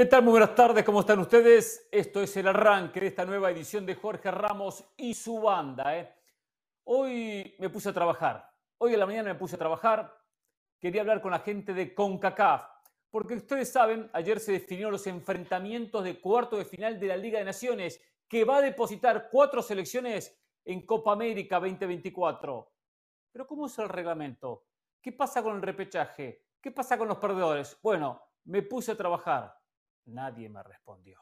¿Qué tal? Muy buenas tardes, ¿cómo están ustedes? Esto es el arranque de esta nueva edición de Jorge Ramos y su banda. ¿eh? Hoy me puse a trabajar, hoy en la mañana me puse a trabajar, quería hablar con la gente de CONCACAF, porque ustedes saben, ayer se definieron los enfrentamientos de cuarto de final de la Liga de Naciones, que va a depositar cuatro selecciones en Copa América 2024. Pero ¿cómo es el reglamento? ¿Qué pasa con el repechaje? ¿Qué pasa con los perdedores? Bueno, me puse a trabajar Nadie me respondió.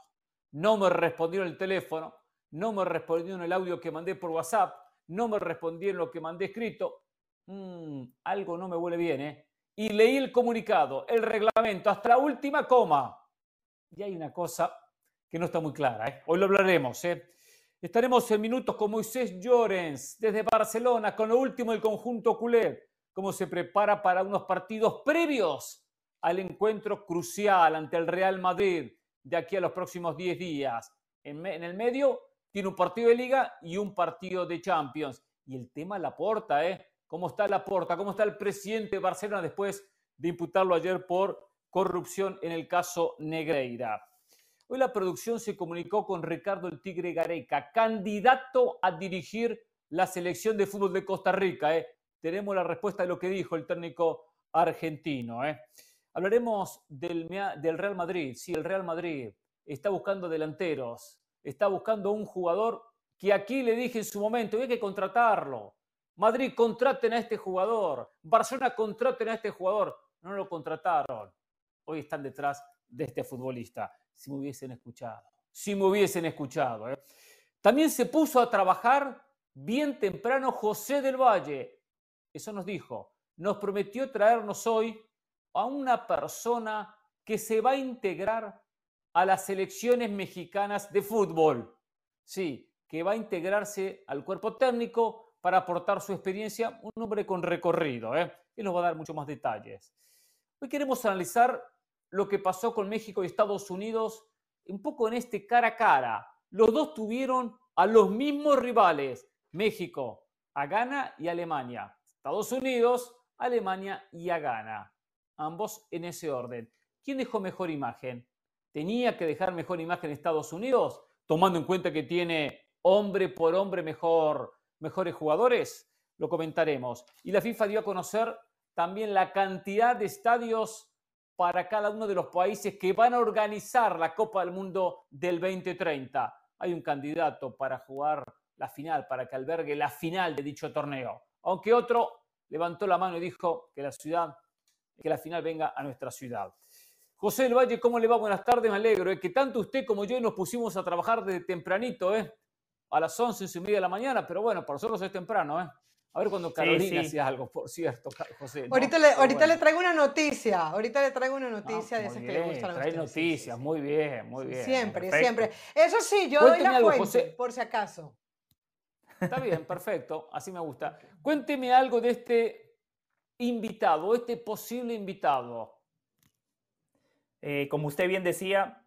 No me respondió en el teléfono, no me respondió en el audio que mandé por WhatsApp, no me respondió en lo que mandé escrito. Mm, algo no me huele bien, ¿eh? Y leí el comunicado, el reglamento, hasta la última coma. Y hay una cosa que no está muy clara, ¿eh? Hoy lo hablaremos, ¿eh? Estaremos en minutos con Moisés Llorens desde Barcelona con lo último del conjunto culé, cómo se prepara para unos partidos previos al encuentro crucial ante el Real Madrid de aquí a los próximos 10 días. En, el medio tiene un partido de liga y un partido de Champions. Y el tema la porta, ¿eh? ¿Cómo está la porta? ¿Cómo está el presidente de Barcelona después de imputarlo ayer por corrupción en el caso Negreira? Hoy la producción se comunicó con Ricardo el Tigre Gareca, candidato a dirigir la selección de fútbol de Costa Rica. ¿eh? Tenemos la respuesta de lo que dijo el técnico argentino. ¿eh? Hablaremos del, Real Madrid. Sí, el Real Madrid está buscando delanteros, está buscando un jugador que aquí le dije en su momento, hay que contratarlo. Madrid, contraten a este jugador. Barcelona, contraten a este jugador. No lo contrataron. Hoy están detrás de este futbolista. Si me hubiesen escuchado. Si me hubiesen escuchado. ¿eh? También se puso a trabajar bien temprano José del Valle. Eso nos dijo. Nos prometió traernos hoy a una persona que se va a integrar a las selecciones mexicanas de fútbol. Sí, que va a integrarse al cuerpo técnico para aportar su experiencia, un hombre con recorrido. ¿eh? Y nos va a dar muchos más detalles. Hoy queremos analizar lo que pasó con México y Estados Unidos un poco en este cara a cara. Los dos tuvieron a los mismos rivales, México a Ghana y Alemania. Estados Unidos, Alemania y a Ghana ambos en ese orden. ¿Quién dejó mejor imagen? ¿Tenía que dejar mejor imagen Estados Unidos, tomando en cuenta que tiene hombre por hombre mejor, mejores jugadores? Lo comentaremos. Y la FIFA dio a conocer también la cantidad de estadios para cada uno de los países que van a organizar la Copa del Mundo del 2030. Hay un candidato para jugar la final, para que albergue la final de dicho torneo. Aunque otro levantó la mano y dijo que la ciudad que la final venga a nuestra ciudad. José del Valle, ¿cómo le va? Buenas tardes, me alegro. ¿eh? Que tanto usted como yo nos pusimos a trabajar desde tempranito, ¿eh? A las 11, y media de la mañana, pero bueno, por nosotros es temprano, ¿eh? A ver cuando Carolina hacía algo, por cierto, José. ahorita le, ahorita le traigo una noticia, ahorita le traigo una noticia de esas que le gustan a Trae noticias, muy bien, muy bien. Siempre, siempre. Eso sí, yo doy la fuente, por si acaso. Está bien, perfecto, así me gusta. Cuénteme algo de este invitado, este posible invitado? Eh, como usted bien decía,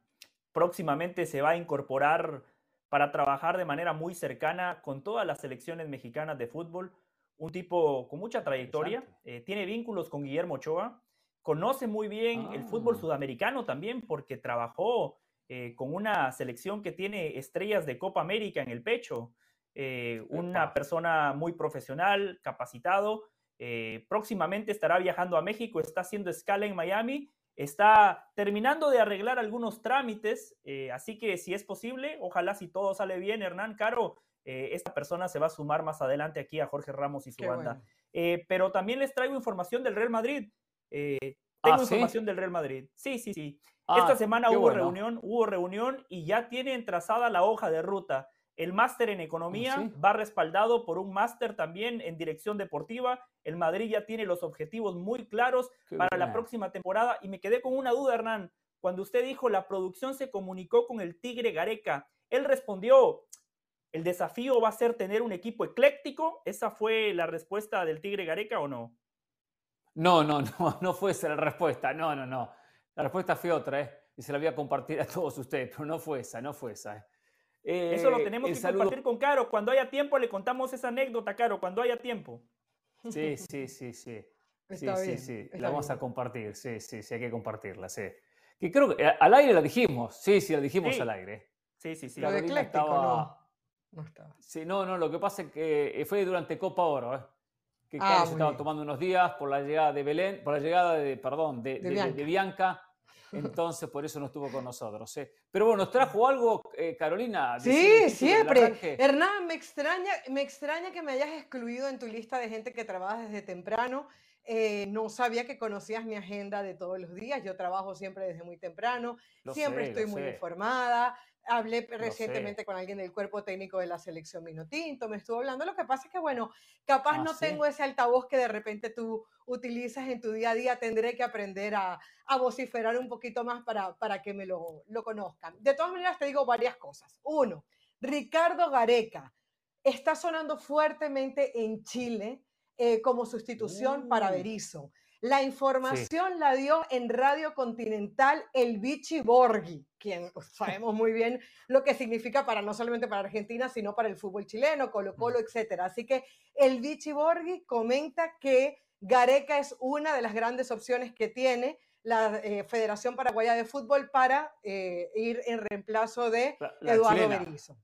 próximamente se va a incorporar para trabajar de manera muy cercana con todas las selecciones mexicanas de fútbol. Un tipo con mucha trayectoria, eh, tiene vínculos con Guillermo Ochoa, conoce muy bien el fútbol ah. sudamericano también porque trabajó eh, con una selección que tiene estrellas de Copa América en el pecho. una persona muy profesional, capacitado eh, próximamente estará viajando a México, está haciendo escala en Miami, está terminando de arreglar algunos trámites, eh, así que si es posible, ojalá si todo sale bien, Hernán Caro, eh, esta persona se va a sumar más adelante aquí a Jorge Ramos y su banda. pero también les traigo información del Real Madrid. tengo ah, información del Real Madrid. Sí, sí, sí. Ah, Esta semana hubo reunión, hubo reunión y ya tienen trazada la hoja de ruta. El máster en economía ¿Ah, va respaldado por un máster también en dirección deportiva. El Madrid ya tiene los objetivos muy claros para la próxima temporada. Y me quedé con una duda, Hernán. Cuando usted dijo la producción se comunicó con el Tigre Gareca, él respondió, ¿el desafío va a ser tener un equipo ecléctico? ¿Esa fue la respuesta del Tigre Gareca o no? No, no, no, no fue esa la respuesta. No, no, no. La respuesta fue otra, ¿eh? Y se la voy a compartir a todos ustedes, pero no fue esa, no fue esa. ¿eh? Eso lo eh, tenemos que compartir con Caro. Cuando haya tiempo le contamos esa anécdota, Caro, cuando haya tiempo. Sí, sí, sí, sí. sí, sí, sí. La vamos a compartir, sí, sí, sí, hay que compartirla, sí. Que creo que al aire la dijimos, sí, sí, la dijimos al aire. Sí, sí, sí. Lo de no. No estaba. Sí, no, no, lo que pasa es que fue durante Copa Oro, ¿eh? que ah, se estaba tomando unos días por la llegada de Belén, por la llegada de, perdón, de, de, Bianca. Entonces, por eso no estuvo con nosotros. ¿eh? Pero bueno, ¿nos trajo algo, eh, Carolina? Sí, siempre. Hernán, me extraña, me extraña que me hayas excluido en tu lista de gente que trabaja desde temprano. Eh, no sabía que conocías mi agenda de todos los días. Yo trabajo siempre desde muy temprano. siempre estoy muy informada. Hablé recientemente con alguien del cuerpo técnico de la selección Minotinto, me estuvo hablando. Lo que pasa es que, bueno, capaz ah, no tengo ese altavoz que de repente tú utilizas en tu día a día. Tendré que aprender a, a vociferar un poquito más para, para que me lo, lo conozcan. De todas maneras, te digo varias cosas. Uno, Ricardo Gareca está sonando fuertemente en Chile eh, como sustitución para mm. Berizzo. La información la dio en Radio Continental el Vichy Borghi, quien sabemos muy bien lo que significa para no solamente para Argentina, sino para el fútbol chileno, Colo Colo, etc. Así que el Vichy Borghi comenta que Gareca es una de las grandes opciones que tiene la eh, Federación Paraguaya de Fútbol para eh, ir en reemplazo de Eduardo Berizzo.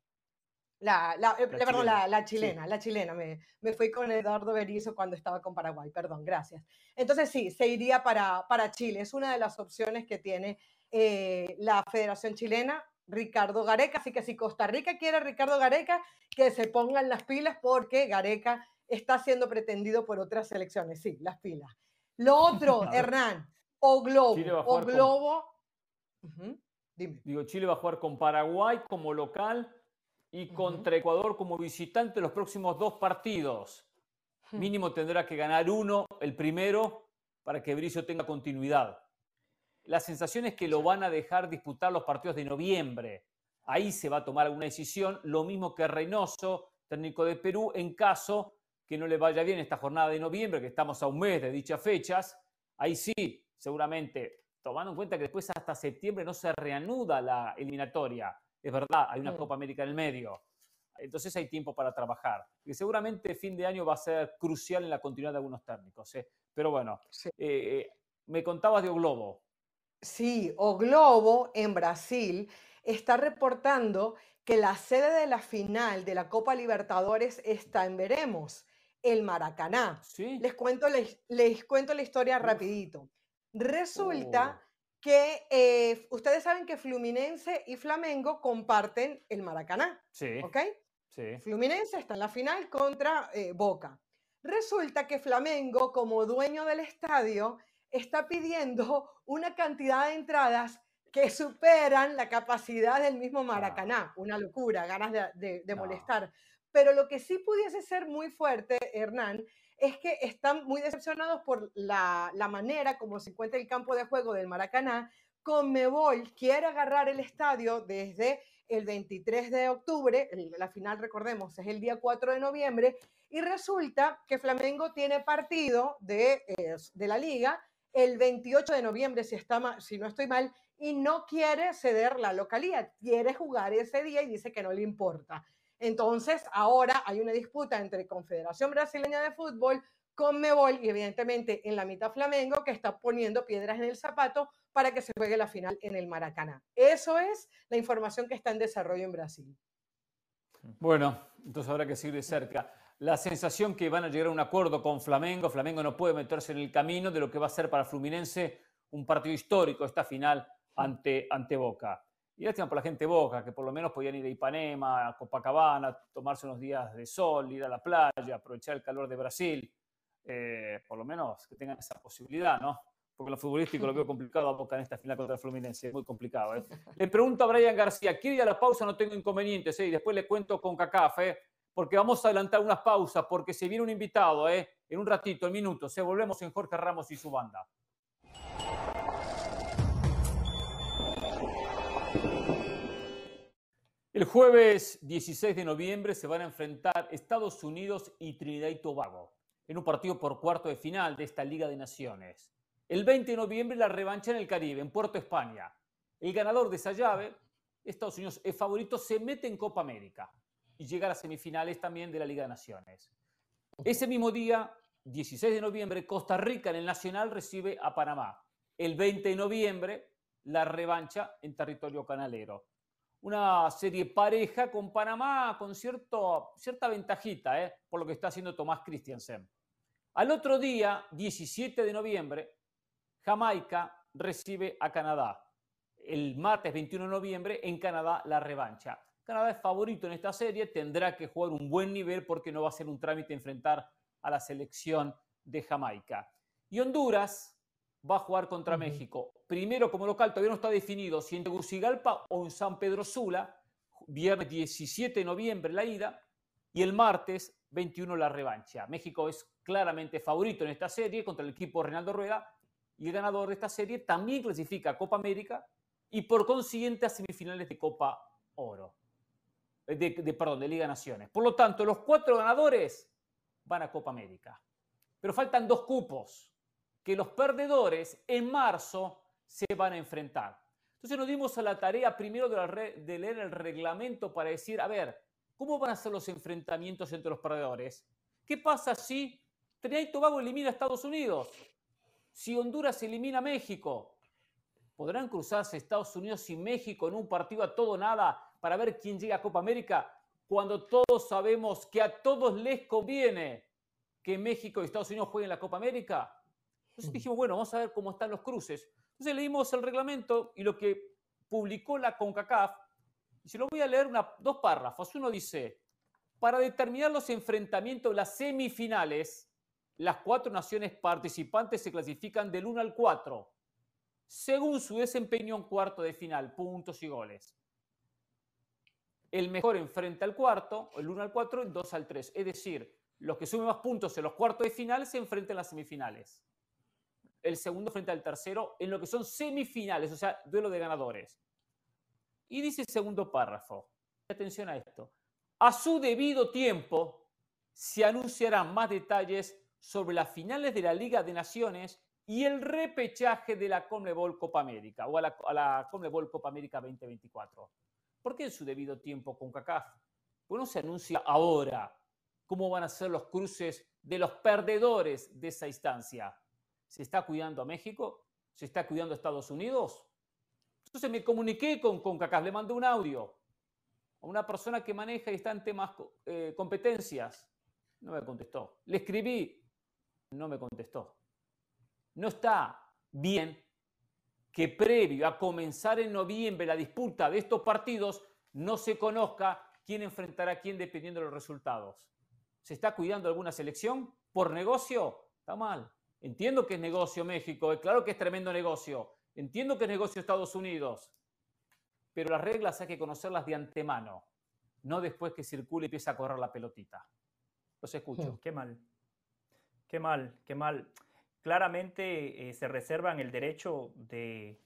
La, la, eh, perdón, chilena, la, chilena, la chilena. Me, me, fui con Eduardo Berizzo cuando estaba con Paraguay, perdón, gracias. Entonces sí, se iría para, para Chile. Es una de las opciones que tiene eh, la Federación Chilena, Ricardo Gareca. Así que si Costa Rica quiere a Ricardo Gareca, que se pongan las pilas porque Gareca está siendo pretendido por otras selecciones. Sí, las pilas. Lo otro, Hernán, o Globo, o Globo. Dime. Digo, Chile va a jugar con Paraguay como local y contra Ecuador como visitante los próximos dos partidos. Hmm. Mínimo tendrá que ganar uno, el primero, para que Bricio tenga continuidad. La sensación es que lo van a dejar disputar los partidos de noviembre. Ahí se va a tomar alguna decisión, lo mismo que Reynoso, técnico de Perú, en caso que no le vaya bien esta jornada de noviembre, que estamos a un mes de dichas fechas. Ahí sí, seguramente, tomando en cuenta que después hasta septiembre no se reanuda la eliminatoria es verdad, hay una Copa América en el medio. Entonces hay tiempo para trabajar. Y seguramente fin de año va a ser crucial en la continuidad de algunos técnicos. ¿eh? Pero bueno, eh, eh, me contabas de O Globo. Sí, O Globo en Brasil está reportando que la sede de la final de la Copa Libertadores está en Veremos, el Maracaná. ¿Sí? Les, cuento, les, les cuento la historia rapidito. Resulta oh que eh, ustedes saben que Fluminense y Flamengo comparten el Maracaná. Sí. ¿Ok? Sí. Fluminense está en la final contra eh, Boca. Resulta que Flamengo, como dueño del estadio, está pidiendo una cantidad de entradas que superan la capacidad del mismo Maracaná. Una locura, ganas de, molestar. Pero lo que sí pudiese ser muy fuerte, Hernán, es que están muy decepcionados por la, manera como se encuentra el campo de juego del Maracaná. Conmebol quiere agarrar el estadio desde el 23 de octubre, la final recordemos es el día 4 de noviembre, y resulta que Flamengo tiene partido de, eh, de la liga el 28 de noviembre, si, está, si no estoy mal, y no quiere ceder la localidad, quiere jugar ese día y dice que no le importa. Entonces, ahora hay una disputa entre Confederación Brasileña de Fútbol, Conmebol y evidentemente en la mitad Flamengo que está poniendo piedras en el zapato para que se juegue la final en el Maracaná. Eso es la información que está en desarrollo en Brasil. Bueno, entonces habrá que seguir de cerca. La sensación que van a llegar a un acuerdo con Flamengo, Flamengo no puede meterse en el camino de lo que va a ser para Fluminense un partido histórico esta final ante, ante Boca. Y lástima por la gente de Boca, que por lo menos podían ir a Ipanema, a Copacabana, tomarse unos días de sol, ir a la playa, aprovechar el calor de Brasil. Eh, por lo menos que tengan esa posibilidad, ¿no? Porque lo futbolístico lo veo complicado a Boca en esta final contra el Fluminense, es muy complicado. ¿eh? Le pregunto a Brian García, quiero ir a la pausa? No tengo inconvenientes, ¿eh? Y después le cuento con CACAF, ¿eh? Porque vamos a adelantar unas pausas, porque se viene un invitado, ¿eh? En un ratito, en minutos, se volvemos en Jorge Ramos y su banda. El jueves 16 de noviembre se van a enfrentar Estados Unidos y Trinidad y Tobago en un partido por cuarto de final de esta Liga de Naciones. El 20 de noviembre la revancha en el Caribe, en Puerto España. El ganador de esa llave, Estados Unidos es favorito, se mete en Copa América y llega a las semifinales también de la Liga de Naciones. Ese mismo día, 16 de noviembre, Costa Rica en el Nacional recibe a Panamá. El 20 de noviembre, la revancha en territorio canalero. Una serie pareja con Panamá con cierto, cierta ventajita ¿eh? por lo que está haciendo Tomás Christiansen. Al otro día, 17 de noviembre, Jamaica recibe a Canadá. El martes 21 de noviembre en Canadá la revancha. Canadá es favorito en esta serie, tendrá que jugar un buen nivel porque no va a ser un trámite enfrentar a la selección de Jamaica. Y Honduras va a jugar contra México. Primero como local, todavía no está definido si en Tegucigalpa o en San Pedro Sula, viernes 17 de noviembre la ida y el martes 21 la revancha. México es claramente favorito en esta serie contra el equipo Reinaldo Rueda y el ganador de esta serie también clasifica a Copa América y por consiguiente a semifinales de Copa Oro. Eh, de, perdón, de Liga Naciones. Por lo tanto, los cuatro ganadores van a Copa América. Pero faltan dos cupos que los perdedores en marzo se van a enfrentar. Entonces nos dimos a la tarea primero de, leer el reglamento para decir, a ver, ¿cómo van a ser los enfrentamientos entre los perdedores? ¿Qué pasa si Trinidad y Tobago elimina a Estados Unidos? Si Honduras elimina a México, ¿podrán cruzarse Estados Unidos y México en un partido a todo nada para ver quién llega a Copa América cuando todos sabemos que a todos les conviene que México y Estados Unidos jueguen la Copa América. Entonces dijimos, bueno, vamos a ver cómo están los cruces. Entonces leímos el reglamento y lo que publicó la CONCACAF, y se lo voy a leer una, dos párrafos. Uno dice, para determinar los enfrentamientos de las semifinales, las cuatro naciones participantes se clasifican del 1 al 4, según su desempeño en cuarto de final, puntos y goles el mejor enfrenta al cuarto, el 1 al 4, el 2 al 3. Es decir, los que sumen más puntos en los cuartos de final se enfrentan en las semifinales. El segundo frente al tercero en lo que son semifinales, o sea, duelo de ganadores. Y dice el segundo párrafo, atención a esto, a su debido tiempo se anunciarán más detalles sobre las finales de la Liga de Naciones y el repechaje de la Conmebol Copa América o a la, a Conmebol Copa América 2024. ¿Por qué en su debido tiempo con CACAF? ¿Por no se anuncia ahora cómo van a ser los cruces de los perdedores de esa instancia? ¿Se está cuidando a México? ¿Se está cuidando a Estados Unidos? Entonces me comuniqué con CONCACAF, le mandé un audio a una persona que maneja y está en temas eh, competencias. No me contestó. Le escribí, no me contestó. No está bien que previo a comenzar en noviembre la disputa de estos partidos no se conozca quién enfrentará a quién dependiendo de los resultados. ¿Se está cuidando alguna selección por negocio? Está mal. Entiendo que es negocio México, es claro que es tremendo negocio. Entiendo que es negocio Estados Unidos. Pero las reglas hay que conocerlas de antemano, no después que circule y empiece a correr la pelotita. Los escucho. Hmm, qué mal. Qué mal, qué mal claramente eh, se reservan el derecho de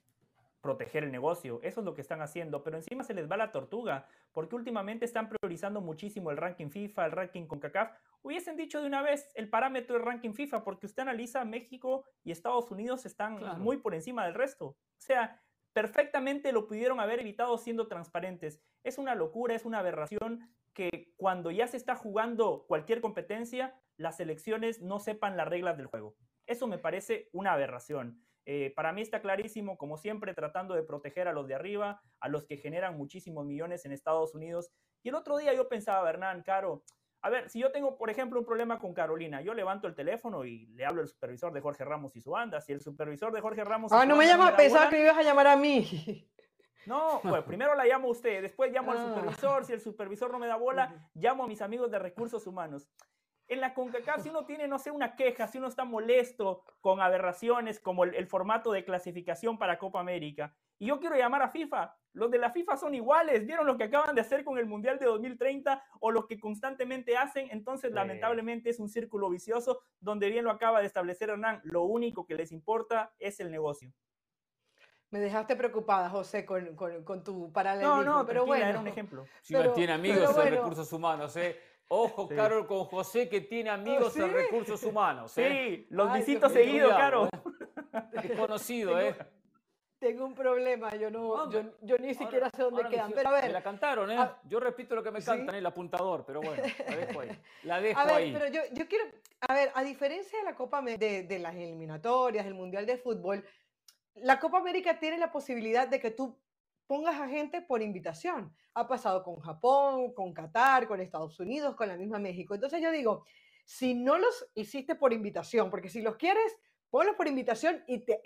proteger el negocio. Eso es lo que están haciendo, pero encima se les va la tortuga, porque últimamente están priorizando muchísimo el ranking FIFA, el ranking CONCACAF. Hubiesen dicho de una vez el parámetro del ranking FIFA, porque usted analiza México y Estados Unidos están muy por encima del resto. O sea, perfectamente lo pudieron haber evitado siendo transparentes. Es una locura, es una aberración que cuando ya se está jugando cualquier competencia, las selecciones no sepan las reglas del juego. Eso me parece una aberración. Eh, para mí está clarísimo, como siempre, tratando de proteger a los de arriba, a los que generan muchísimos millones en Estados Unidos. Y el otro día yo pensaba, Hernán, Caro, a ver, si yo tengo, por ejemplo, un problema con Carolina, yo levanto el teléfono y le hablo al supervisor de Jorge Ramos y su banda. Si el supervisor de Jorge Ramos. Ah, no me llama, pensaba que ibas a llamar a mí. No, pues primero la llamo a usted, después llamo al ah. supervisor. Si el supervisor no me da bola, llamo a mis amigos de recursos humanos en la CONCACAF, si uno tiene, no sé, una queja, si uno está molesto con aberraciones como el, formato de clasificación para Copa América, y yo quiero llamar a FIFA, los de la FIFA son iguales, vieron lo que acaban de hacer con el Mundial de 2030 o lo que constantemente hacen, entonces lamentablemente es un círculo vicioso donde bien lo acaba de establecer Hernán, lo único que les importa es el negocio. Me dejaste preocupada, José, con, tu paralelismo. No, no, pero bueno. Era un ejemplo. Si tiene amigos en recursos humanos, ¿eh? Ojo, Carol, con José que tiene ¿Ah, amigos en recursos humanos. ¿eh? Sí, los visito seguido, Carol. Es conocido, ¿eh? Tengo un problema, yo no, yo, ni siquiera sé dónde quedan. pero a ver. Me la cantaron, ¿eh? Yo repito lo que me cantan, el apuntador, pero bueno, la dejo ahí. La dejo a ver, ahí. pero yo, yo, quiero, a ver, a diferencia de la Copa de, de las eliminatorias, del Mundial de Fútbol, la Copa América tiene la posibilidad de que tú pongas a gente por invitación. Ha pasado con Japón, con Qatar, con Estados Unidos, con la misma México. Entonces yo digo, si no los hiciste por invitación, porque si los quieres, ponlos por invitación y, te,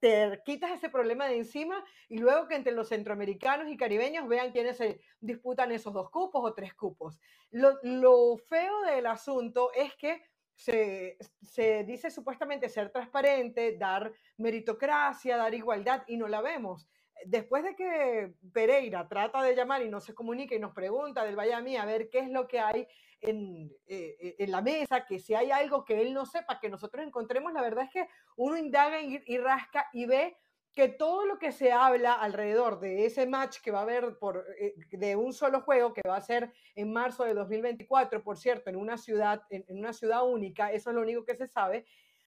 te, quitas ese problema de encima y luego que entre los centroamericanos y caribeños vean quiénes se disputan esos dos cupos o tres cupos. Lo, lo feo del asunto es que se, se, dice supuestamente ser transparente, dar meritocracia, dar igualdad y no la vemos después de que Pereira trata de llamar y no se comunica y nos pregunta del Miami a ver qué es lo que hay en, eh, eh, en, la mesa, que si hay algo que él no sepa, que nosotros encontremos, la verdad es que uno indaga y, rasca y ve que todo lo que se habla alrededor de ese match que va a haber por, eh, de un solo juego, que va a ser en marzo de 2024, por cierto, en una ciudad, en una ciudad única, eso es lo único que se sabe,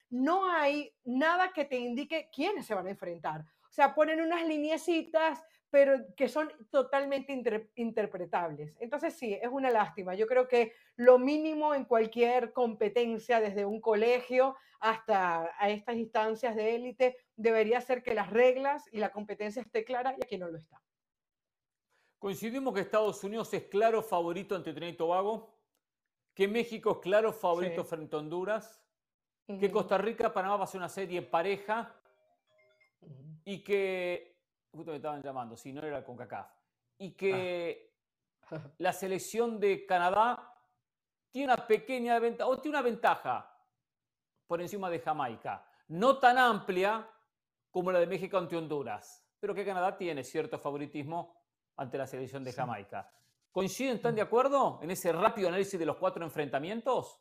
no hay nada que te indique quiénes se van a enfrentar. O sea, ponen unas lineecitas, pero que son totalmente interpretables. Entonces sí, es una lástima. Yo creo que lo mínimo en cualquier competencia, desde un colegio hasta a estas instancias de élite, debería ser que las reglas y la competencia esté clara y aquí no lo está. Coincidimos que Estados Unidos es claro favorito ante Trinidad y Tobago, que México es claro favorito frente a Honduras, que Costa Rica, Panamá va a ser una serie pareja y que, justo me estaban llamando, si no era y que ah. la selección de Canadá tiene una pequeña ventaja, o tiene una ventaja por encima de Jamaica, no tan amplia como la de México ante Honduras, pero que Canadá tiene cierto favoritismo ante la selección de Jamaica. ¿Coinciden, están de acuerdo en ese rápido análisis de los cuatro enfrentamientos?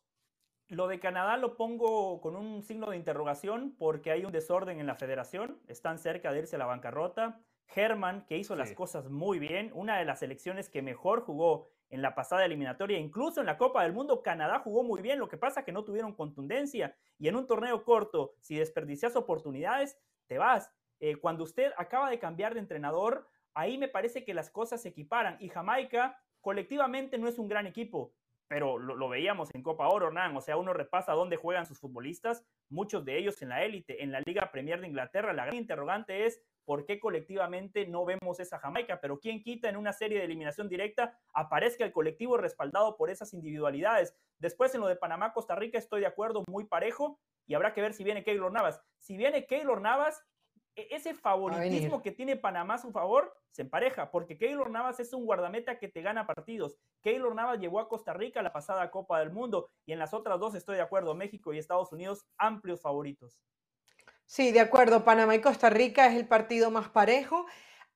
Lo de Canadá lo pongo con un signo de interrogación porque hay un desorden en la federación, están cerca de irse a la bancarrota. Herman, que hizo las cosas muy bien, una de las selecciones que mejor jugó en la pasada eliminatoria, incluso en la Copa del Mundo, Canadá jugó muy bien, lo que pasa que no tuvieron contundencia. Y en un torneo corto, si desperdicias oportunidades, te vas. Eh, cuando usted acaba de cambiar de entrenador, ahí me parece que las cosas se equiparan. Y Jamaica colectivamente no es un gran equipo, pero lo, veíamos en Copa Oro, Hernán, o sea, uno repasa dónde juegan sus futbolistas, muchos de ellos en la élite, en la Liga Premier de Inglaterra. La gran interrogante es por qué colectivamente no vemos esa Jamaica, pero quién quita en una serie de eliminación directa aparezca el colectivo respaldado por esas individualidades. Después en lo de Panamá, Costa Rica, estoy de acuerdo, muy parejo, y habrá que ver si viene Keylor Navas. Si viene Keylor Navas, ese favoritismo que tiene Panamá a su favor se empareja, porque Keylor Navas es un guardameta que te gana partidos. Keylor Navas llevó a Costa Rica a la pasada Copa del Mundo y en las otras dos estoy de acuerdo, México y Estados Unidos, amplios favoritos. Sí, de acuerdo, Panamá y Costa Rica es el partido más parejo,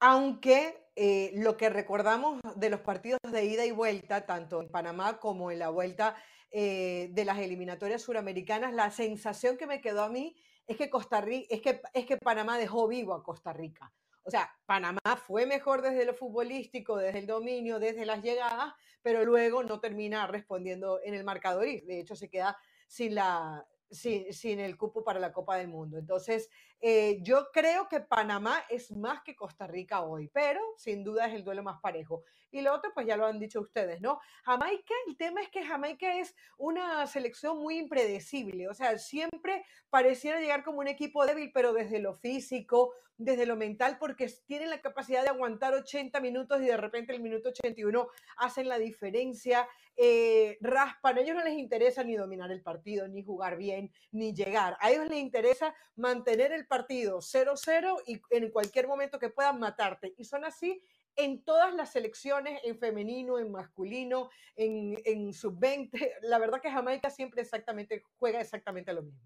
aunque eh, lo que recordamos de los partidos de ida y vuelta, tanto en Panamá como en la vuelta eh, de las eliminatorias suramericanas, la sensación que me quedó a mí es que Costa Rica, es que, es que Panamá dejó vivo a Costa Rica. O sea, Panamá fue mejor desde lo futbolístico, desde el dominio, desde las llegadas, pero luego no termina respondiendo en el marcador y de hecho se queda sin la, sin, el cupo para la Copa del Mundo. Entonces, eh, yo creo que Panamá es más que Costa Rica hoy, pero sin duda es el duelo más parejo. Y lo otro, pues ya lo han dicho ustedes, ¿no? Jamaica, el tema es que Jamaica es una selección muy impredecible, o sea, siempre pareciera llegar como un equipo débil, pero desde lo físico, desde lo mental, porque tienen la capacidad de aguantar 80 minutos y de repente el minuto 81 hacen la diferencia, eh, raspan, a ellos no les interesa ni dominar el partido, ni jugar bien, ni llegar, a ellos les interesa mantener el partido 0-0 y en cualquier momento que puedan matarte, y son así en todas las selecciones, en femenino, en masculino, en, en sub-20. La verdad que Jamaica siempre exactamente juega exactamente lo mismo.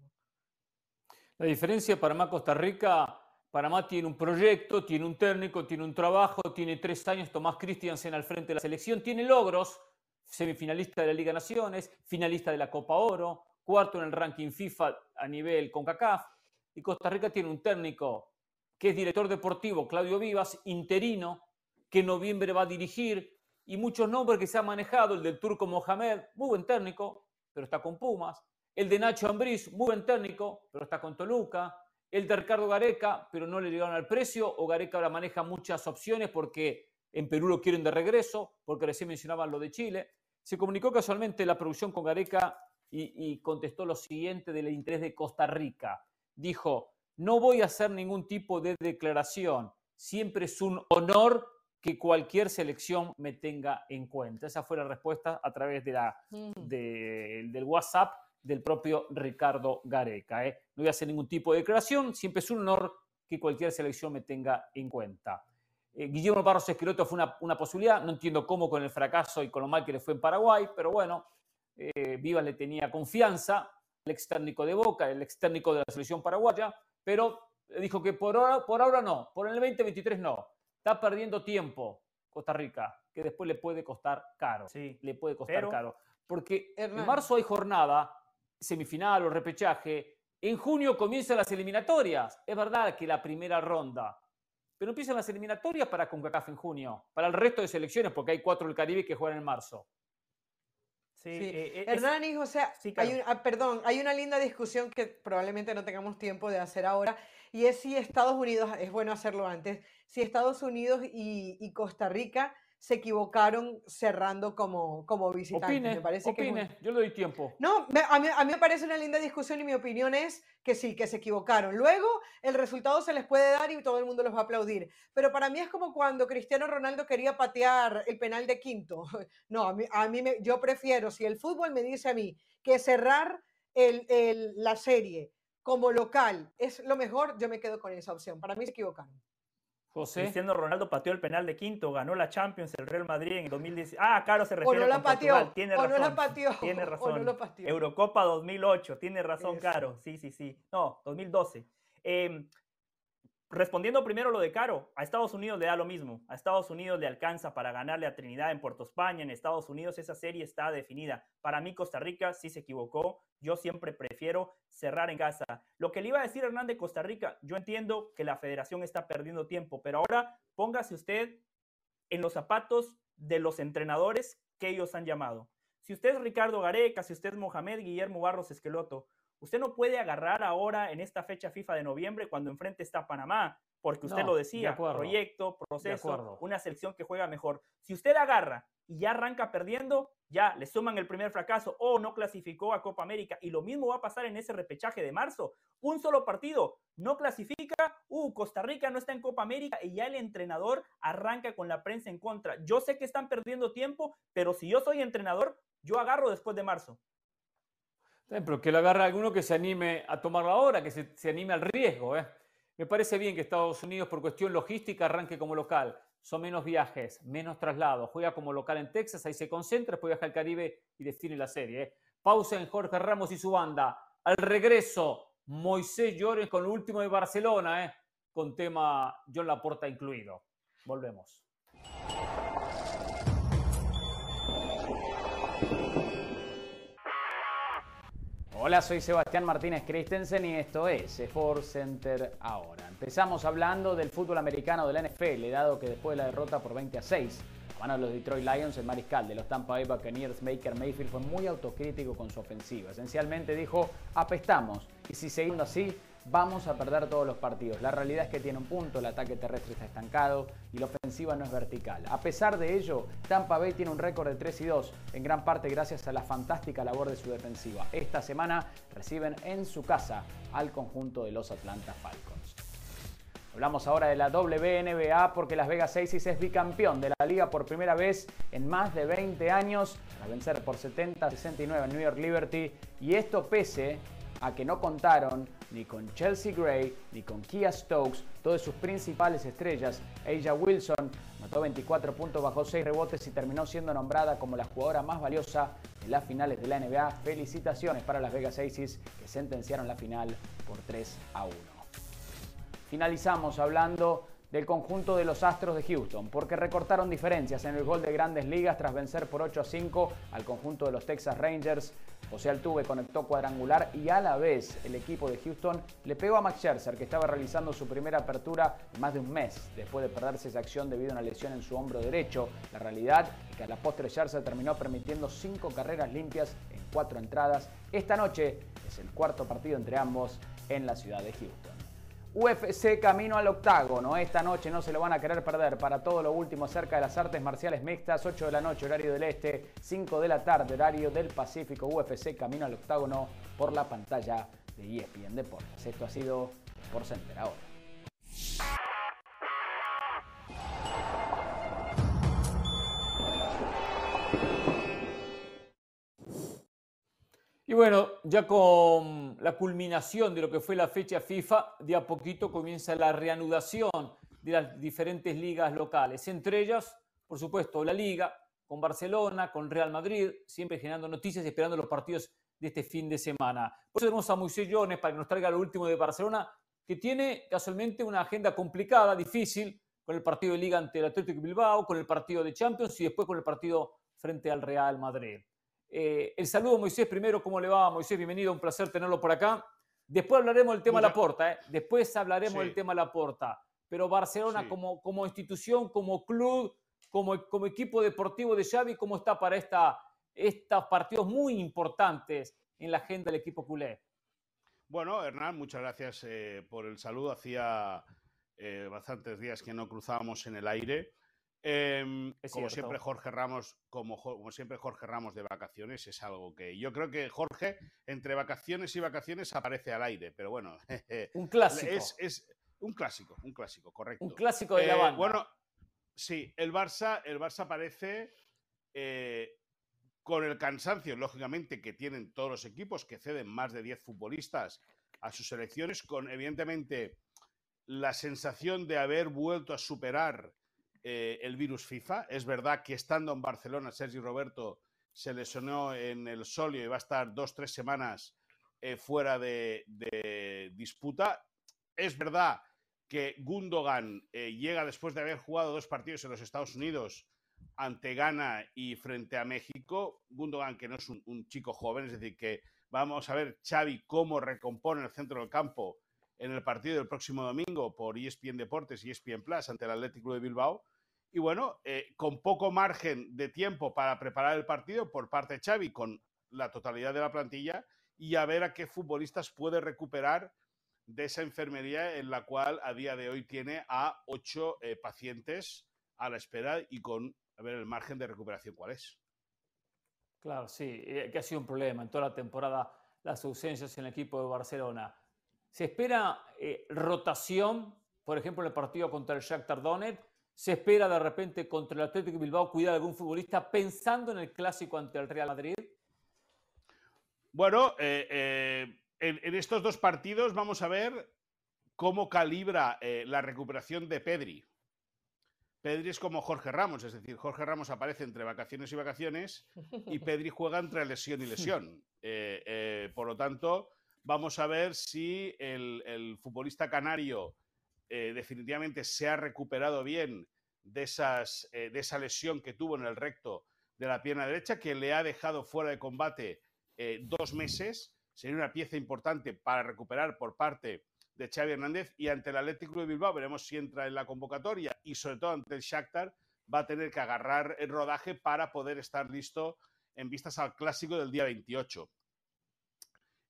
La diferencia Panamá-Costa Rica, Panamá tiene un proyecto, tiene un técnico, tiene un trabajo, tiene tres años Tomás Christiansen al frente de la selección, tiene logros, semifinalista de la Liga Naciones, finalista de la Copa Oro, cuarto en el ranking FIFA a nivel CONCACAF, y Costa Rica tiene un técnico que es director deportivo, Claudio Vivas, interino, que en noviembre va a dirigir, y muchos nombres que se han manejado, el del turco Mohamed, muy buen técnico, pero está con Pumas, el de Nacho Ambriz, muy buen técnico, pero está con Toluca, el de Ricardo Gareca, pero no le llegaron al precio, o Gareca ahora maneja muchas opciones porque en Perú lo quieren de regreso, porque recién mencionaban lo de Chile. Se comunicó casualmente la producción con Gareca y, y contestó lo siguiente del interés de Costa Rica. Dijo, no voy a hacer ningún tipo de declaración. Siempre es un honor que cualquier selección me tenga en cuenta. Esa fue la respuesta a través de la, mm. del WhatsApp del propio Ricardo Gareca. ¿eh? No voy a hacer ningún tipo de declaración, siempre es un honor que cualquier selección me tenga en cuenta. Eh, Guillermo Barros Esqueloto fue una, posibilidad, no entiendo cómo con el fracaso y con lo mal que le fue en Paraguay, pero bueno, eh, Vivas le tenía confianza, el extérnico de Boca, el extérnico de la selección paraguaya, pero dijo que por ahora, por ahora no, por el 2023 no. Está perdiendo tiempo Costa Rica, que después le puede costar caro. Sí, le puede costar caro. Porque en marzo hay jornada, semifinal o repechaje. En junio comienzan las eliminatorias. Es verdad que la primera ronda. Pero empiezan las eliminatorias para CONCACAF en junio. Para el resto de selecciones, porque hay cuatro del Caribe que juegan en marzo. Sí, eh, Hernán, o sea, hay ah, perdón, hay una linda discusión que probablemente no tengamos tiempo de hacer ahora, y es si Estados Unidos, es bueno hacerlo antes, si Estados Unidos y, Costa Rica se equivocaron cerrando como, como visitantes. me parece que yo le doy tiempo. No, a, mí, a mí me parece una linda discusión y mi opinión es que sí, que se equivocaron. Luego el resultado se les puede dar y todo el mundo los va a aplaudir. Pero para mí es como cuando Cristiano Ronaldo quería patear el penal de quinto. No, a mí, a mí me, yo prefiero, si el fútbol me dice a mí que cerrar el, el, la serie como local es lo mejor, yo me quedo con esa opción. Para mí se equivocaron. José. Cristiano Ronaldo pateó el penal de quinto, ganó la Champions el Real Madrid en 2010. Ah, claro, se refiere o no la pateó, Tiene o razón. no la pateó. Tiene razón. no pateó. Eurocopa 2008, tiene razón, Caro. Sí, sí, sí. No, 2012. Eh, Respondiendo primero lo de Caro, a Estados Unidos le da lo mismo. A Estados Unidos le alcanza para ganarle a Trinidad en Puerto España. En Estados Unidos esa serie está definida. Para mí Costa Rica sí se equivocó. Yo siempre prefiero cerrar en casa. Lo que le iba a decir Hernán de Costa Rica, yo entiendo que la federación está perdiendo tiempo, pero ahora póngase usted en los zapatos de los entrenadores que ellos han llamado. Si usted es Ricardo Gareca, si usted es Mohamed Guillermo Barros Esqueloto, Usted no puede agarrar ahora en esta fecha FIFA de noviembre cuando enfrente está Panamá, porque usted lo decía, proyecto, proceso, una selección que juega mejor. Si usted agarra y ya arranca perdiendo, ya le suman el primer fracaso o no clasificó a Copa América y lo mismo va a pasar en ese repechaje de marzo. Un solo partido no clasifica, uh, Costa Rica no está en Copa América y ya el entrenador arranca con la prensa en contra. Yo sé que están perdiendo tiempo, pero si yo soy entrenador, yo agarro después de marzo. Pero que lo agarre alguno que se anime a tomarlo ahora, que se, anime al riesgo. ¿eh? Me parece bien que Estados Unidos, por cuestión logística, arranque como local. Son menos viajes, menos traslados. Juega como local en Texas, ahí se concentra, después viaja al Caribe y define la serie. ¿eh? Pausa en Jorge Ramos y su banda. Al regreso, Moisés Llores con el último de Barcelona, ¿eh? con tema John Laporta incluido. Volvemos. Hola, soy Sebastián Martínez Christensen y esto es Sport Center ahora. Empezamos hablando del fútbol americano de la NFL, dado que después de la derrota por 20 a 6 a mano de los Detroit Lions, el mariscal de los Tampa Bay Buccaneers, Baker Mayfield, fue muy autocrítico con su ofensiva. Esencialmente dijo, apestamos y si seguimos así, vamos a perder todos los partidos. La realidad es que tiene un punto, el ataque terrestre está estancado y la ofensiva no es vertical. A pesar de ello, Tampa Bay tiene un récord de 3 y 2, en gran parte gracias a la fantástica labor de su defensiva. Esta semana reciben en su casa al conjunto de los Atlanta Falcons. Hablamos ahora de la WNBA porque Las Vegas Aces es bicampeón de la liga por primera vez en más de 20 años, a vencer por 70-69 en New York Liberty y esto pese a que no contaron ni con Chelsea Gray ni con Kia Stokes, todas sus principales estrellas. Aja Wilson mató 24 puntos bajo 6 rebotes y terminó siendo nombrada como la jugadora más valiosa en las finales de la NBA. Felicitaciones para las Vegas Aces que sentenciaron la final por 3 a 1. Finalizamos hablando del conjunto de los Astros de Houston, porque recortaron diferencias en el gol de grandes ligas tras vencer por 8 a 5 al conjunto de los Texas Rangers. José Altuve conectó cuadrangular y a la vez el equipo de Houston le pegó a Max Scherzer, que estaba realizando su primera apertura más de un mes después de perderse esa acción debido a una lesión en su hombro derecho. La realidad es que a la postre Scherzer terminó permitiendo cinco carreras limpias en cuatro entradas. Esta noche es el cuarto partido entre ambos en la ciudad de Houston. UFC camino al octágono. Esta noche no se lo van a querer perder. Para todo lo último acerca de las artes marciales mixtas, 8 de la noche, horario del este, 5 de la tarde, horario del Pacífico. UFC camino al octágono por la pantalla de ESPN Deportes. Esto ha sido por Center ahora. Y bueno, ya con la culminación de lo que fue la fecha FIFA, de a poquito comienza la reanudación de las diferentes ligas locales, entre ellas, por supuesto, la liga con Barcelona, con Real Madrid, siempre generando noticias y esperando los partidos de este fin de semana. Por eso tenemos a Moisés Jones para que nos traiga lo último de Barcelona, que tiene casualmente una agenda complicada, difícil, con el partido de Liga ante el Atlético Bilbao, con el partido de Champions y después con el partido frente al Real Madrid. Eh, el saludo, Moisés, primero, ¿cómo le va? Moisés, bienvenido, un placer tenerlo por acá. Después hablaremos del tema de la porta, ¿eh? después hablaremos del tema de la porta. Pero Barcelona como, como institución, como club, como, como equipo deportivo de Xavi, ¿cómo está para esta, estos partidos muy importantes en la agenda del equipo culé? Bueno, Hernán, muchas gracias eh, por el saludo. Hacía eh, bastantes días que no cruzábamos en el aire. Em, como siempre, Jorge Ramos, como, como, siempre, Jorge Ramos de vacaciones es algo que yo creo que Jorge, entre vacaciones y vacaciones, aparece al aire, pero bueno. un clásico. Es, un clásico, un clásico, correcto. Un clásico de la eh, banda. Bueno, sí, el Barça, el Barça aparece eh, con el cansancio, lógicamente, que tienen todos los equipos que ceden más de 10 futbolistas a sus selecciones, con evidentemente la sensación de haber vuelto a superar eh, el virus FIFA. Es verdad que estando en Barcelona, Sergi Roberto se lesionó en el solio y va a estar dos, tres semanas eh, fuera de, disputa. Es verdad que Gundogan eh, llega después de haber jugado dos partidos en los Estados Unidos ante Ghana y frente a México. Gundogan, que no es un, chico joven, es decir, que vamos a ver Xavi cómo recompone el centro del campo en el partido del próximo domingo por ESPN Deportes y ESPN Plus ante el Atlético de Bilbao. Y bueno, eh, con poco margen de tiempo para preparar el partido por parte de Xavi, con la totalidad de la plantilla, y a ver a qué futbolistas puede recuperar de esa enfermería en la cual a día de hoy tiene a ocho eh, pacientes a la espera y con a ver el margen de recuperación cuál es. Claro, sí, eh, que ha sido un problema en toda la temporada las ausencias en el equipo de Barcelona. ¿Se espera rotación, por ejemplo, en el partido contra el Shakhtar Donetsk? se espera de repente contra el Atlético de Bilbao cuidar a algún futbolista pensando en el clásico ante el Real Madrid? Bueno, eh, eh, en, estos dos partidos vamos a ver cómo calibra eh, la recuperación de Pedri. Pedri es como Jorge Ramos, es decir, Jorge Ramos aparece entre vacaciones y vacaciones y Pedri juega entre lesión y lesión. por lo tanto, vamos a ver si el futbolista canario eh, definitivamente se ha recuperado bien eh, de esa lesión que tuvo en el recto de la pierna derecha, que le ha dejado fuera de combate eh, dos meses. Sería una pieza importante para recuperar por parte de Xavi Hernández y ante el Atlético de Bilbao veremos si entra en la convocatoria y sobre todo ante el Shakhtar va a tener que agarrar el rodaje para poder estar listo en vistas al clásico del día 28.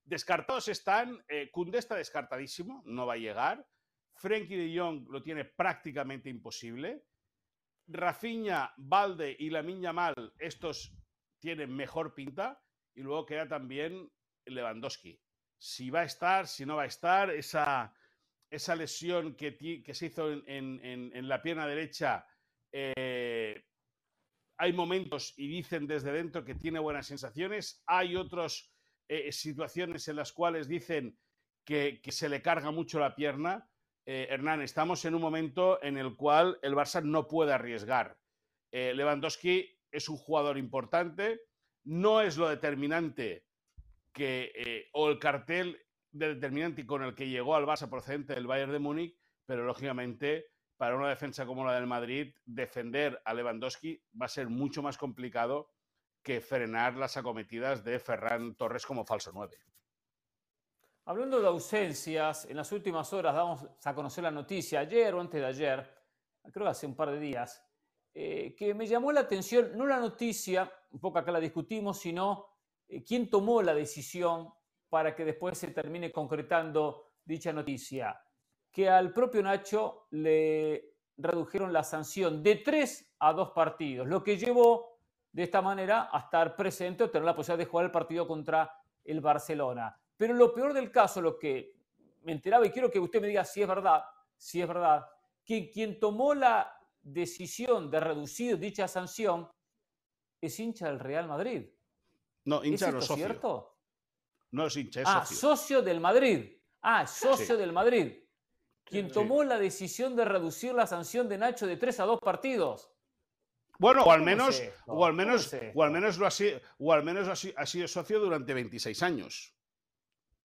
Descartados están, eh, está descartadísimo, no va a llegar. Frenkie de Jong lo tiene prácticamente imposible. Rafinha, Valde y la Miña Mal, estos tienen mejor pinta. Y luego queda también Lewandowski. Si va a estar, si no va a estar, esa, esa lesión que, se hizo en, la pierna derecha, eh, hay momentos y dicen desde dentro que tiene buenas sensaciones. Hay otras eh, situaciones en las cuales dicen que, se le carga mucho la pierna. Eh, Hernán, estamos en un momento en el cual el Barça no puede arriesgar. Eh, Lewandowski es un jugador importante, no es lo determinante que, o el cartel de determinante con el que llegó al Barça procedente del Bayern de Múnich, pero lógicamente para una defensa como la del Madrid, defender a Lewandowski va a ser mucho más complicado que frenar las acometidas de Ferran Torres como falso 9. Hablando de ausencias, en las últimas horas damos a conocer la noticia, ayer o antes de ayer, creo que hace un par de días, eh, que me llamó la atención, no la noticia, un poco acá la discutimos, sino eh, quién tomó la decisión para que después se termine concretando dicha noticia, que al propio Nacho le redujeron la sanción de tres a dos partidos, lo que llevó de esta manera a estar presente o tener la posibilidad de jugar el partido contra el Barcelona. Pero lo peor del caso, lo que me enteraba y quiero que usted me diga si es verdad, si es verdad, que quien tomó la decisión de reducir dicha sanción es hincha del Real Madrid. No, hincha ¿Es cierto? No es hincha, es ah, socio. del Madrid. Ah, socio del Madrid. Quien tomó la decisión de reducir la sanción de Nacho de tres a dos partidos. Bueno, o al menos, o al menos, o al menos lo ha sido, o al menos ha sido socio durante 26 años.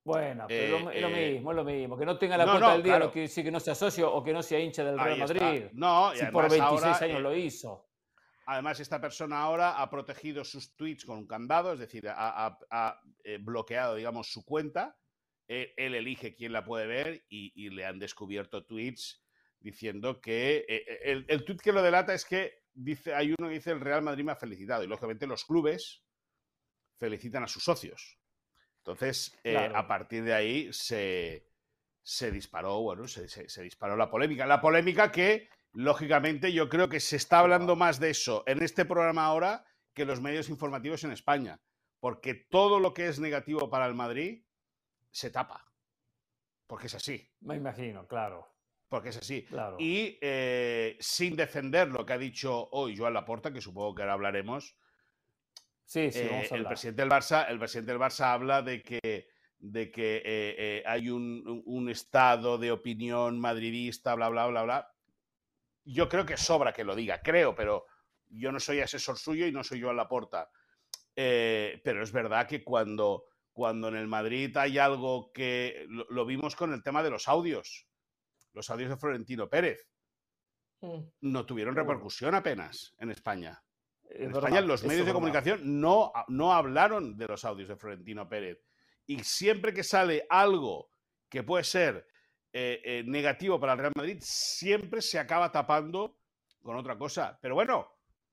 Bueno, pero es lo eh, mismo, es lo mismo. Que no tenga la cuota del día lo que decir que no sea socio o que no sea hincha del Real Madrid. No, si por 26 años eh, lo hizo. Además, esta persona ahora ha protegido sus tweets con un candado, es decir, ha, eh, bloqueado, digamos, su cuenta. Él, elige quién la puede ver y, le han descubierto tweets diciendo que el, el tweet que lo delata es que dice, hay uno que dice el Real Madrid me ha felicitado y lógicamente los clubes felicitan a sus socios. Entonces, eh, a partir de ahí se, disparó, bueno, se, disparó la polémica. La polémica que, lógicamente, yo creo que se está hablando más de eso en este programa ahora que los medios informativos en España. Porque todo lo que es negativo para el Madrid se tapa. Porque es así. Me imagino, claro. Porque es así. Y eh, sin defender lo que ha dicho hoy Joan Laporta, que supongo que ahora hablaremos, Sí, sí, eh, el presidente del Barça, el presidente del Barça habla de que, de que eh, eh, hay un, estado de opinión madridista, bla, bla, bla, bla. Yo creo que sobra que lo diga, creo, pero yo no soy asesor suyo y no soy yo a la porta. pero es verdad que cuando, cuando en el Madrid hay algo que lo, vimos con el tema de los audios, los audios de Florentino Pérez, mm. no tuvieron repercusión apenas en España. En España los medios de comunicación no, no hablaron de los audios de Florentino Pérez. Y siempre que sale algo que puede ser eh, eh, negativo para el Real Madrid, siempre se acaba tapando con otra cosa. Pero bueno,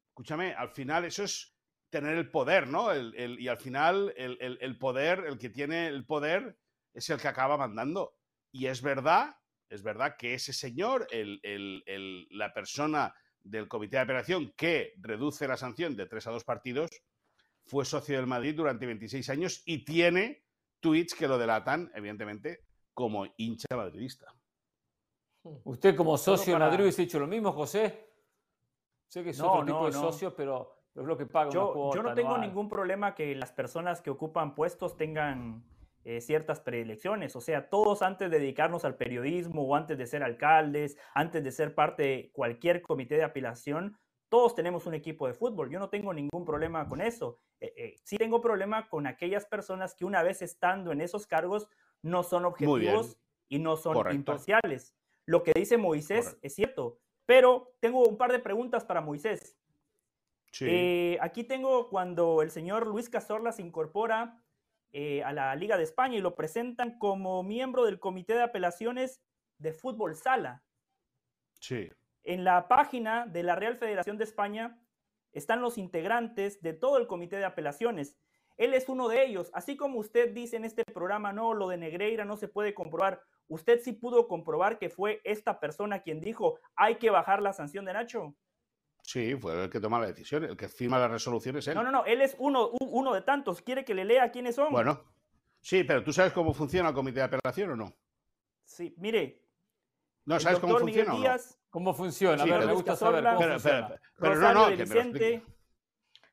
escúchame, al final eso es tener el poder, ¿no? y al final el, poder, el que tiene el poder es el que acaba mandando. Y es verdad, es verdad que ese señor, la persona del Comité de Apelación que reduce la sanción de tres a dos partidos, fue socio del Madrid durante 26 años y tiene tweets que lo delatan, evidentemente, como hincha madridista. ¿Usted como socio de Madrid hubiese hecho lo mismo, José? Sé que es otro tipo de socios, pero es lo que paga yo, Yo no tengo ningún problema que las personas que ocupan puestos tengan eh, ciertas preelecciones. O sea, todos antes de dedicarnos al periodismo o antes de ser alcaldes, antes de ser parte de cualquier comité de apelación, todos tenemos un equipo de fútbol. Yo no tengo ningún problema con eso. Eh, eh, sí tengo problema con aquellas personas que una vez estando en esos cargos no son objetivos y no son imparciales. Lo que dice Moisés es cierto, pero tengo un par de preguntas para Moisés. aquí tengo cuando el señor Luis Cazorla se incorpora eh, a la Liga de España y lo presentan como miembro del Comité de Apelaciones de Fútbol Sala. Sí. En la página de la Real Federación de España están los integrantes de todo el Comité de Apelaciones. Él es uno de ellos. Así como usted dice en este programa, no, lo de Negreira no se puede comprobar. Usted sí pudo comprobar que fue esta persona quien dijo, hay que bajar la sanción de Nacho. Sí, fue el que toma la decisión, el que firma las resoluciones. No, no, no, él es uno, uno de tantos. ¿Quiere que le lea quiénes son? Bueno, sí, pero ¿tú sabes cómo funciona el comité de apelación o no? Sí, mire. ¿No sabes cómo funciona? o no? ¿Cómo funciona? a ver, me gusta saber cómo pero, funciona. Pero, no, no, que Vicente,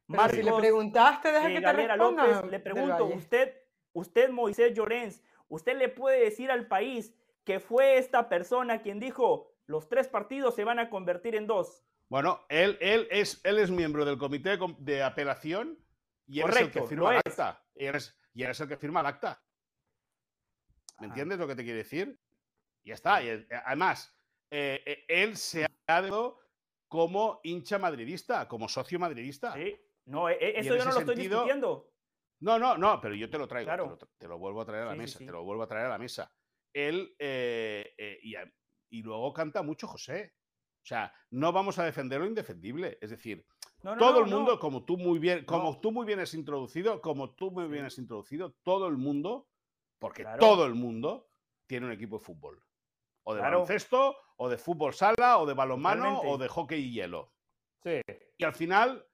Marcos, si le preguntaste, deja que te responda. López, le pregunto, usted, usted, Moisés Llorens, ¿usted le puede decir al país que fue esta persona quien dijo los tres partidos se van a convertir en dos? Bueno, él, él, es, él es miembro del comité de apelación y él es el que firma el acta. Y él, es, el que firma el acta. ¿Me entiendes lo que te quiere decir? Y ya está. Eh, además, eh, eh, él se ha dado como hincha madridista, como socio madridista. Sí, no, eso yo no lo estoy discutiendo. No, no, no, pero yo te lo traigo, te, lo, vuelvo a traer a la mesa, te lo vuelvo a traer a la mesa. Él, y, y, luego canta mucho José. O sea, no vamos a defender lo indefendible. Es decir, todo el mundo, como tú muy bien, como tú muy bien has introducido, como tú muy bien has introducido, todo el mundo, porque todo el mundo tiene un equipo de fútbol. O de baloncesto, o de fútbol sala, o de balonmano, o de hockey y hielo. Sí. Y al final,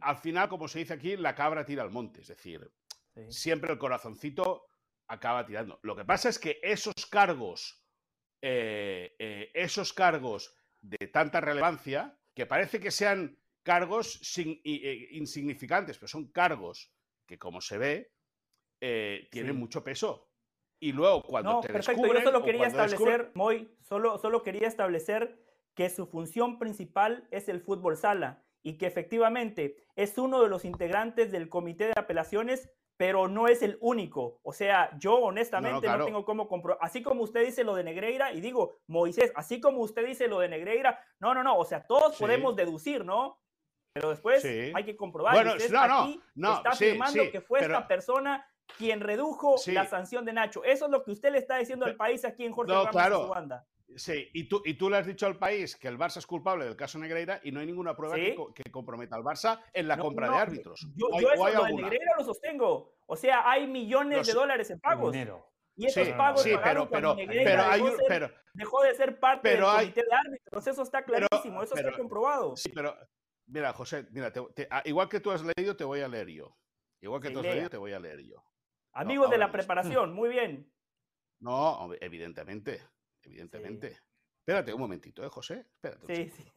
al final, como se dice aquí, la cabra tira al monte. Es decir, siempre el corazoncito acaba tirando. Lo que pasa es que esos cargos, eh, eh, esos cargos de tanta relevancia, que parece que sean cargos eh, insignificantes, pero son cargos que, como se ve, tienen mucho peso. Y luego cuando no, te perfecto. Yo solo quería establecer, Moy, solo, solo quería establecer que su función principal es el fútbol sala y que efectivamente es uno de los integrantes del comité de apelaciones, pero no es el único. O sea, yo honestamente no, tengo cómo comprobar. Así como usted dice lo de Negreira, y digo, Moisés, así como usted dice lo de Negreira, no, no, no, o sea, todos podemos deducir, ¿no? Pero después hay que comprobar. Bueno, no, no, está afirmando que fue esta persona quien redujo la sanción de Nacho. Eso es lo que usted le está diciendo al país aquí en Jorge no, claro. banda. Sí, y tú, y tú le has dicho al país que el Barça es culpable del caso Negreira y no hay ninguna prueba que, comprometa al Barça en la compra de árbitros. Yo, eso lo de Negreira lo sostengo. O sea, hay millones de dólares en pagos. Y esos pagos sí, pero, pero, pero, hay pero, dejó de ser parte del comité de árbitros. Eso está clarísimo, eso está comprobado. Sí, pero mira, José, mira, ah, igual que tú has leído, te voy a leer yo. Igual que tú has leído, te voy a leer yo. Amigos de la preparación, muy bien. No, evidentemente, evidentemente. Espérate un momentito, ¿eh, José? Espérate. Sí, sí.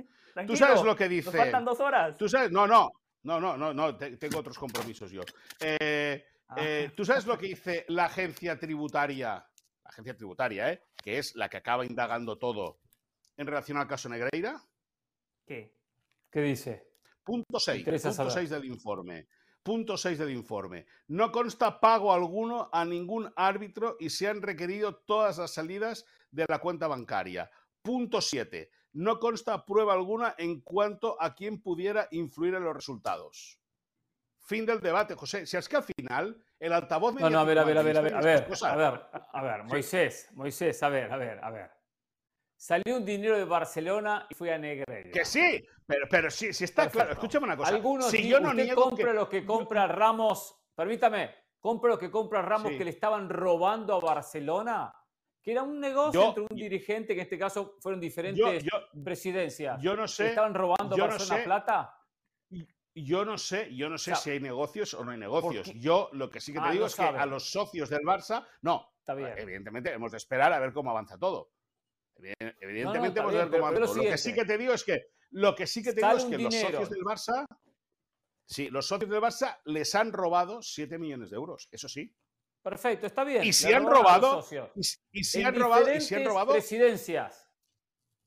Tú sabes lo que dice. Nos faltan dos horas. Tú sabes, no, no, no, no, no, no, tengo otros compromisos yo. Eh, ah. eh, ¿Tú sabes lo que dice la agencia tributaria? La agencia tributaria, ¿eh? Que es la que acaba indagando todo en relación al caso Negreira. ¿Qué? ¿Qué dice? Punto 6. Punto 6 del informe. Punto 6 del informe. No consta pago alguno a ningún árbitro y se han requerido todas las salidas de la cuenta bancaria. Punto 7. No consta prueba alguna en cuanto a quién pudiera influir en los resultados. Fin del debate, José. Si es que al final el altavoz... No, no, a ver, a ver, a ver, a ver, a ver, a ver, a ver, Moisés, Moisés, a ver, a ver, a ver. Salió un dinero de Barcelona y fui a Negreira. Que sí, pero, pero sí, sí está claro. Escúchame una cosa. Algunos si yo no usted compra lo que compra Ramos, permítame, compra lo que compra Ramos que le estaban robando a Barcelona, que era un negocio entre un dirigente, que en este caso fueron diferentes presidencias. Yo no sé. ¿Estaban robando a Barcelona plata? Yo no sé, yo no sé si hay negocios o no hay negocios. Yo lo que sí que te ah, digo es que a los socios del Barça, no, Está bien. evidentemente hemos de esperar a ver cómo avanza todo. Evidentemente hemos de ver cómo avanza. Lo que sí que te digo es que lo que sí que te digo es que los socios del Barça, sí, los socios del Barça les han robado 7 millones de euros, eso sí. Perfecto, está bien. Y si han robado, y, si han robado, y si han robado presidencias,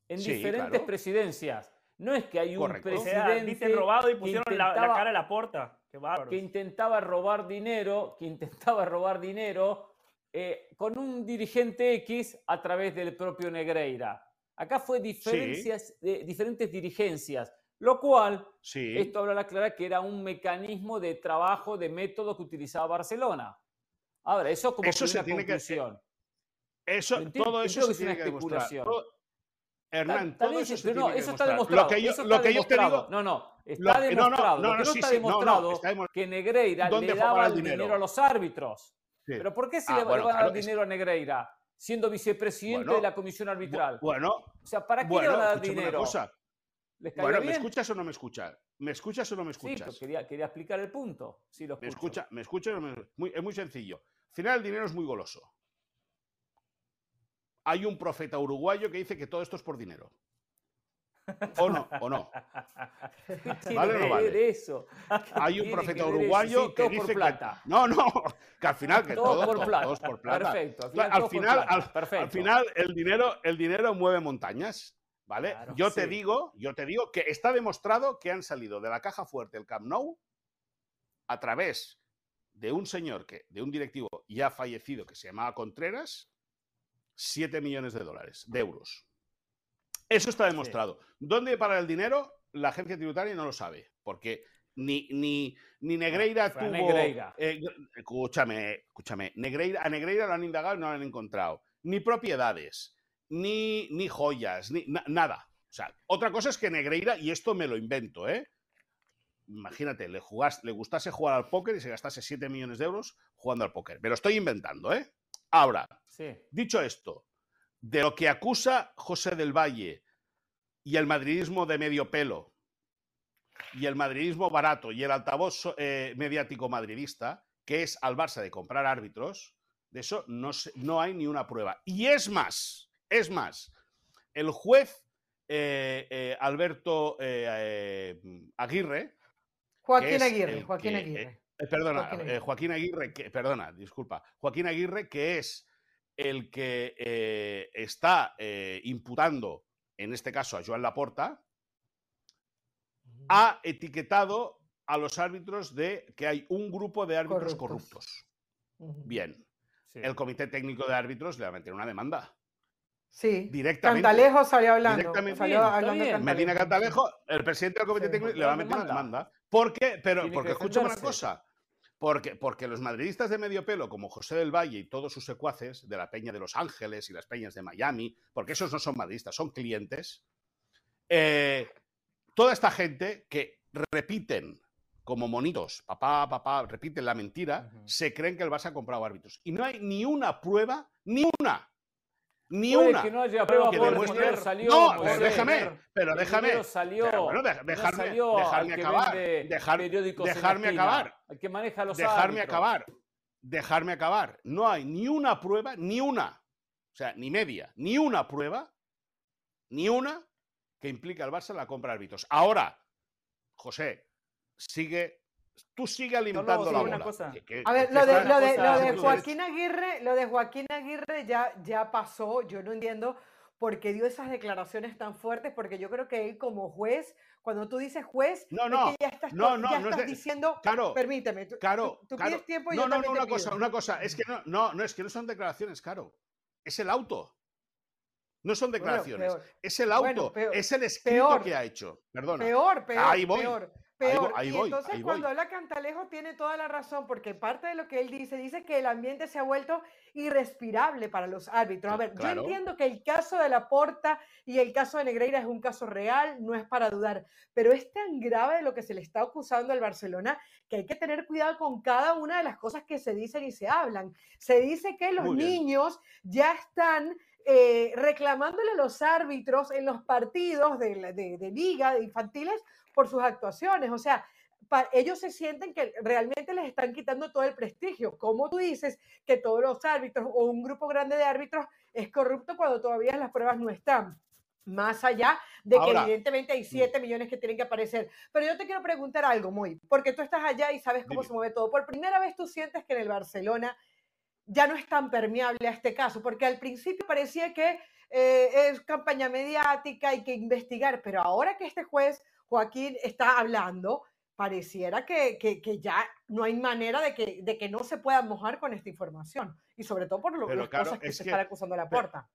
en diferentes presidencias. No es que hay un presidente robado y pusieron la, cara a la puerta. que intentaba robar dinero, que intentaba robar dinero eh, con un dirigente X a través del propio Negreira. Acá fue diferencias, diferentes dirigencias, lo cual, esto habla la clara que era un mecanismo de trabajo, de método que utilizaba Barcelona. Ahora, eso como eso se tiene conclusión. Que, eso, todo eso se tiene que demostrar. Hernán, todo eso se tiene que eso está demostrado. Lo que yo, lo que yo te digo, no, no, está demostrado. No, no, no, no, está demostrado que Negreira le daba el dinero? a los árbitros. Pero ¿por qué se ah, le van a dar dinero a Negreira? Siendo vicepresidente de la comisión arbitral. Bueno, o sea, ¿para qué le van a dar dinero? Cosa. bueno, ¿me escuchas o no me escuchas? ¿Me escuchas o no me escuchas? Sí, quería, quería explicar el punto. Sí, lo me escucha, me escucha, muy, es muy sencillo. Al final el dinero es muy goloso. Hay un profeta uruguayo que dice que todo esto es por dinero. ¿O no? ¿O no? ¿Vale o no vale? Eso? Hay un profeta uruguayo que dice plata. que... No, no, que al final que todo, por plata. por plata. Perfecto. Al final, al, final el, dinero, el dinero mueve montañas. ¿Vale? yo te digo, yo te digo que está demostrado que han salido de la caja fuerte el Camp Nou a través de un señor que, de un directivo ya fallecido que se llamaba Contreras, 7 millones de dólares, de euros. Eso está demostrado. ¿Dónde para el dinero? La agencia tributaria no lo sabe, porque ni, ni, ni Negreira tuvo. Negreira. Eh, escúchame, escúchame. Negreira, a Negreira lo han indagado y no lo han encontrado. Ni propiedades, ni, ni joyas, ni nada. O sea, otra cosa es que Negreira, y esto me lo invento, ¿eh? Imagínate, le, le gustase jugar al póker y se gastase 7 millones de euros jugando al póker. Me lo estoy inventando, ¿eh? Ahora, dicho esto, de lo que acusa José del Valle y el madridismo de medio pelo y el madridismo barato y el altavoz eh, mediático madridista, que es al Barça de comprar árbitros, De eso no, no hay ni una prueba. Y es más, es más, el juez eh, eh, Alberto Aguirre. Joaquín Aguirre, Joaquín Aguirre. perdona, Joaquín Aguirre. que, perdona, disculpa. Joaquín Aguirre, que es el que está imputando, en este caso a Joan Laporta, ha etiquetado a los árbitros de que hay un grupo de árbitros corruptos. Bien. El Comité Técnico de Árbitros le va a meter una demanda. Sí. Directamente. Cantalejo salió hablando. Medina Cantalejo, el presidente del Comité Técnico, le va a meter una demanda. ¿Por qué? Pero, porque escúchame una cosa. Porque, porque los madridistas de medio pelo, como José del Valle y todos sus secuaces de la Peña de Los Ángeles y las Peñas de Miami, porque esos no son madridistas, son clientes, eh, toda esta gente que repiten como monitos, papá, papá, repiten la mentira, se creen que el Barça ha comprado árbitros. Y no hay ni una prueba, ni una, ni una. Que no haya prueba que demuestre... salió, no, pero déjame, pero déjame. Salió, pero bueno, dejarme, salió dejarme acabar. Dejar, dejarme acabar. El que maneja los Dejarme acabar. Dejarme acabar. No hay ni una prueba, ni una. O sea, ni media, ni una prueba, ni una que implique al Barça la compra de árbitros. Ahora, José, sigue tú sigue alimentando la bola. a ver, lo de, lo, de, lo de, Joaquín Aguirre, lo de Joaquín Aguirre ya, ya pasó. Yo no entiendo por qué dio esas declaraciones tan fuertes, porque yo creo que él como juez, cuando tú dices juez, no, no, ya estás, no, no, ya estás diciendo, claro, permíteme, tú, claro, tú, pides tiempo y no, yo no, no, una cosa, una cosa, es que no, no, no, es que no son declaraciones, caro, es el auto. No son declaraciones, es el auto, es el escrito que ha hecho. Perdona. Peor, peor. Ahí voy. Peor y entonces cuando habla Cantalejo tiene toda la razón, porque parte de lo que él dice, dice que el ambiente se ha vuelto irrespirable para los árbitros. A ver, yo entiendo que el caso de la Porta y el caso de Negreira es un caso real, no es para dudar, pero es tan grave lo que se le está acusando al Barcelona que hay que tener cuidado con cada una de las cosas que se dicen y se hablan. Se dice que los niños ya están eh, reclamándole a los árbitros en los partidos de, de, de liga de infantiles por sus actuaciones. O sea, ellos se sienten que realmente les están quitando todo el prestigio. Como tú dices que todos los árbitros o un grupo grande de árbitros es corrupto cuando todavía las pruebas no están. Más allá de que evidentemente hay 7 mm. millones que tienen que aparecer. Pero yo te quiero preguntar algo, muy, porque tú estás allá y sabes cómo se mueve todo. Por primera vez tú sientes que en el Barcelona ya no es tan permeable a este caso, porque al principio parecía que eh, es campaña mediática, hay que investigar, pero ahora que este juez Joaquín está hablando, pareciera que, ya no hay manera de que, de que no se pueda mojar con esta información. Y sobre todo por lo, las cosas que se están acusando a la puerta.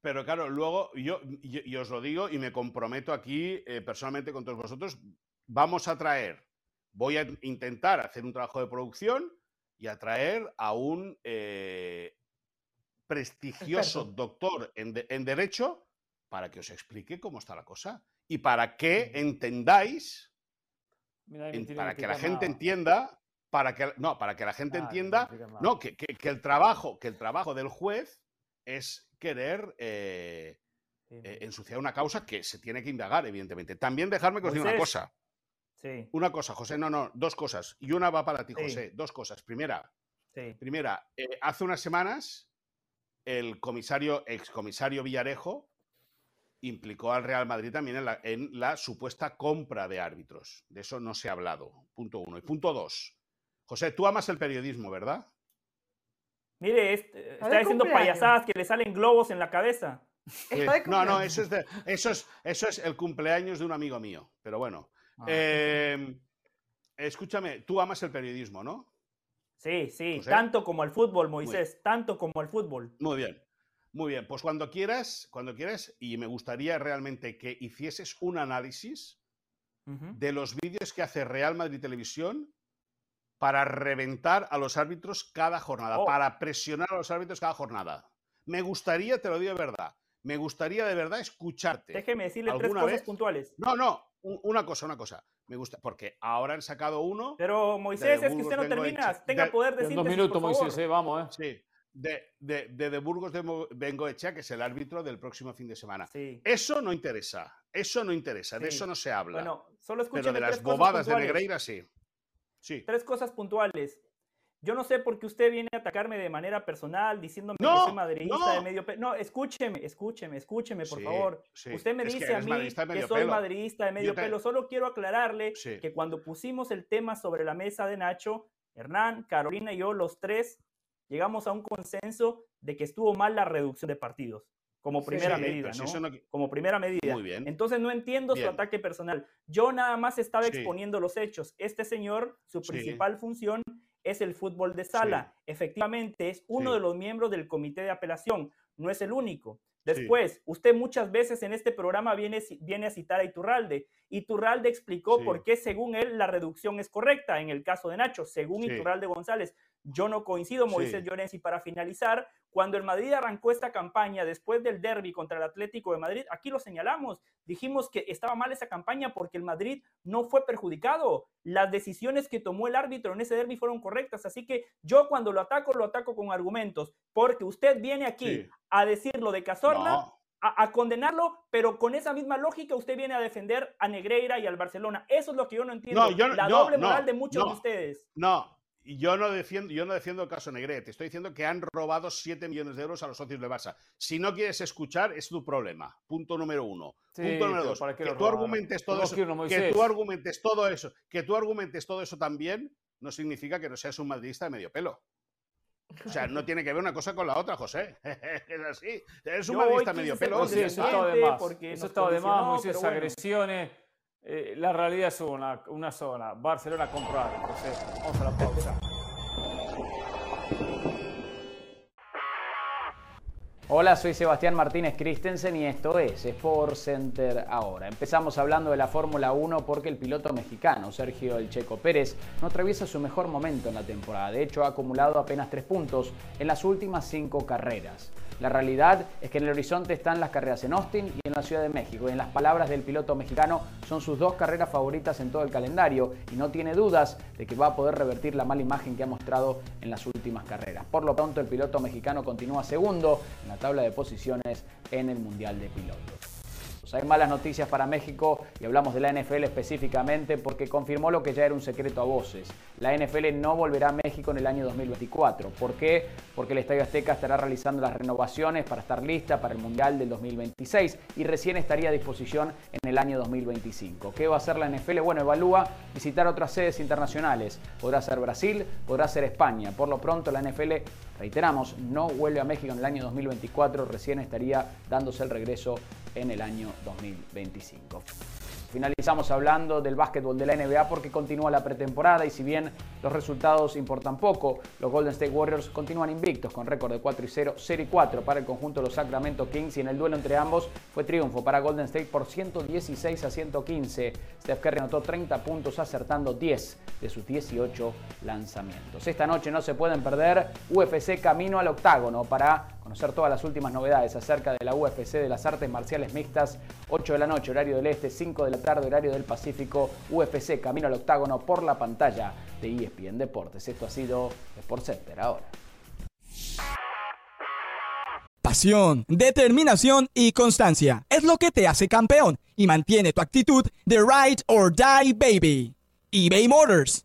Pero, claro, luego yo, yo, os lo digo y me comprometo aquí eh, personalmente con todos vosotros, vamos a traer, voy a intentar hacer un trabajo de producción y a traer a un eh, prestigioso doctor en, en Derecho para que os explique cómo está la cosa y para que entendáis, para que la gente entienda, para que no, para que la gente ah, entienda, no, que, el trabajo, que el trabajo del juez es querer eh, eh, ensuciar una causa que se tiene que indagar, evidentemente. También dejarme que os diga una cosa. Una cosa, José, no, no, dos cosas. Y una va para ti, José. Dos cosas. Primera, primera, eh, hace unas semanas el comisario, excomisario Villarejo, implicó al Real Madrid también en la, supuesta compra de árbitros. De eso no se ha hablado. Punto uno. Y punto dos. José, tú amas el periodismo, ¿verdad? Mire, está diciendo payasadas que le salen globos en la cabeza. no, no, eso es, eso, es, eso es el cumpleaños de un amigo mío. Pero bueno. Ah, em, escúchame, tú amas el periodismo, ¿no? Sí, sí, tanto como el fútbol, Moisés, tanto como el fútbol. Muy bien. Muy bien, pues cuando quieras, cuando quieras, y me gustaría realmente que hicieses un análisis de los vídeos que hace Real Madrid Televisión para reventar a los árbitros cada jornada, oh. para presionar a los árbitros cada jornada. Me gustaría, te lo digo de verdad, me gustaría de verdad escucharte. Déjeme decirle tres cosas puntuales. No, no, una cosa, una cosa. Me gusta, porque ahora han sacado uno. Pero Moisés, es que usted no termina. Tenga poder de Dos minutos, Moisés, eh, vamos, ¿eh? Sí de, de, de, Burgos de Bengoechea, que es el árbitro del próximo fin de semana. Eso no interesa, eso no interesa, de eso no se habla. Bueno, solo Pero de las bobadas de Negreira sí. sí. Tres cosas puntuales. Yo no sé por qué usted viene a atacarme de manera personal, diciéndome que soy madridista de medio pelo. No, escúcheme, escúcheme, escúcheme, por favor. usted me dice a mí que soy madridista de medio pelo. Solo quiero aclararle que cuando pusimos el tema sobre la mesa de Nacho, Hernán, Carolina y yo, los tres, llegamos a un consenso de que estuvo mal la reducción de partidos. Como primera medida, ¿no? Como primera medida. Muy bien. Entonces no entiendo su ataque personal. Yo nada más estaba exponiendo los hechos. Este señor, su principal función es el fútbol de sala. Efectivamente, es uno de los miembros del comité de apelación. No es el único. Después, usted muchas veces en este programa viene, viene a citar a Iturralde. Iturralde explicó por qué, según él, la reducción es correcta en el caso de Nacho, según Iturralde González. Yo no coincido, Moisés Llorenzi, para finalizar, cuando el Madrid arrancó esta campaña después del derby contra el Atlético de Madrid, aquí lo señalamos, dijimos que estaba mal esa campaña porque el Madrid no fue perjudicado. Las decisiones que tomó el árbitro en ese derby fueron correctas, así que yo cuando lo ataco, lo ataco con argumentos, porque usted viene aquí a decir lo de Cazorla. A, condenarlo, pero con esa misma lógica usted viene a defender a Negreira y al Barcelona. Eso es lo que yo no entiendo. la doble moral de muchos de ustedes. No, yo no defiendo, yo no defiendo el caso Negret, estoy diciendo que han robado 7 millones de euros a los socios de Barça. Si no quieres escuchar, es tu problema. Punto número uno. Punto número dos. Que tú argumentes todo eso. Que tú argumentes todo eso. Que tú argumentes todo eso también no significa que no seas un madridista de medio pelo. O sea, no tiene que ver una cosa con la otra, José. es así. Eres un madridista medio pelo. Sí, eso está de más. Eso está de más, Moisés, agresiones. Eh, la realidad es una, una sola. Barcelona comprar. Entonces, vamos a la pausa. Hola, soy Sebastián Martínez Christensen y esto es Sport Center ahora. Empezamos hablando de la Fórmula 1 porque el piloto mexicano Sergio El Checo Pérez no atraviesa su mejor momento en la temporada. De hecho, ha acumulado apenas tres puntos en las últimas cinco carreras. La realidad es que en el horizonte están las carreras en Austin y en la Ciudad de México. Y en las palabras del piloto mexicano, son sus dos carreras favoritas en todo el calendario y no tiene dudas de que va a poder revertir la mala imagen que ha mostrado en las últimas carreras. Por lo pronto, el piloto mexicano continúa segundo en la tabla de posiciones en el Mundial de Pilotos. Hay malas noticias para México y hablamos de la NFL específicamente porque confirmó lo que ya era un secreto a voces. La NFL no volverá a México en el año 2024. ¿Por qué? Porque el Estadio Azteca estará realizando las renovaciones para estar lista para el Mundial del 2026 y recién estaría a disposición en el año 2025. ¿Qué va a hacer la NFL? Bueno, evalúa visitar otras sedes internacionales. Podrá ser Brasil, podrá ser España. Por lo pronto la NFL, reiteramos, no vuelve a México en el año 2024, recién estaría dándose el regreso en el año 2025. Finalizamos hablando del básquetbol de la NBA porque continúa la pretemporada y si bien los resultados importan poco, los Golden State Warriors continúan invictos con récord de 4 y 0, 0 y 4 para el conjunto de los Sacramento Kings y en el duelo entre ambos fue triunfo para Golden State por 116 a 115. Steph Curry anotó 30 puntos acertando 10 de sus 18 lanzamientos. Esta noche no se pueden perder UFC camino al octágono para conocer todas las últimas novedades acerca de la UFC de las artes marciales mixtas, 8 de la noche, horario del este, 5 de la tarde, horario del Pacífico, UFC Camino al Octágono por la pantalla de ESPN Deportes. Esto ha sido Sport Center ahora. Pasión, determinación y constancia es lo que te hace campeón y mantiene tu actitud de ride or die baby. eBay Motors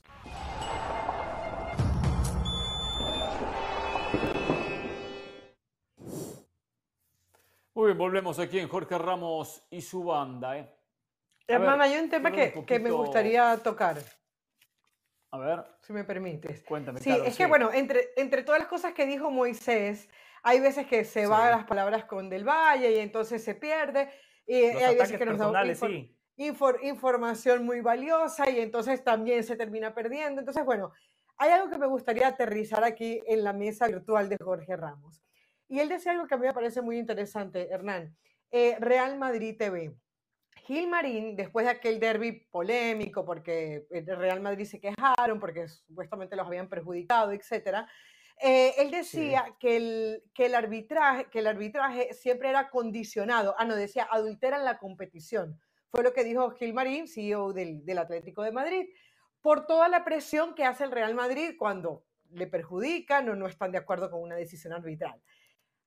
Muy bien, volvemos aquí en Jorge Ramos y su banda. ¿eh? Hermana, hay un tema que, que, me gustaría tocar. A ver. Si me permites. Cuéntame. Sí, es que bueno, entre, entre todas las cosas que dijo Moisés, hay veces que se van las palabras con Del Valle y entonces se pierde. Y hay veces que nos da sí. información muy valiosa y entonces también se termina perdiendo. Entonces, bueno, hay algo que me gustaría aterrizar aquí en la mesa virtual de Jorge Ramos. Y él decía algo que a mí me parece muy interesante, Hernán. Eh, Real Madrid TV. Gil Marín, después de aquel derby polémico, porque el Real Madrid se quejaron, porque supuestamente los habían perjudicado, etcétera, eh, él decía que, el, que, el arbitraje, que el arbitraje siempre era condicionado. Ah, no, decía, adulteran la competición. Fue lo que dijo Gil Marín, CEO del, del Atlético de Madrid, por toda la presión que hace el Real Madrid cuando le perjudican o no están de acuerdo con una decisión arbitral.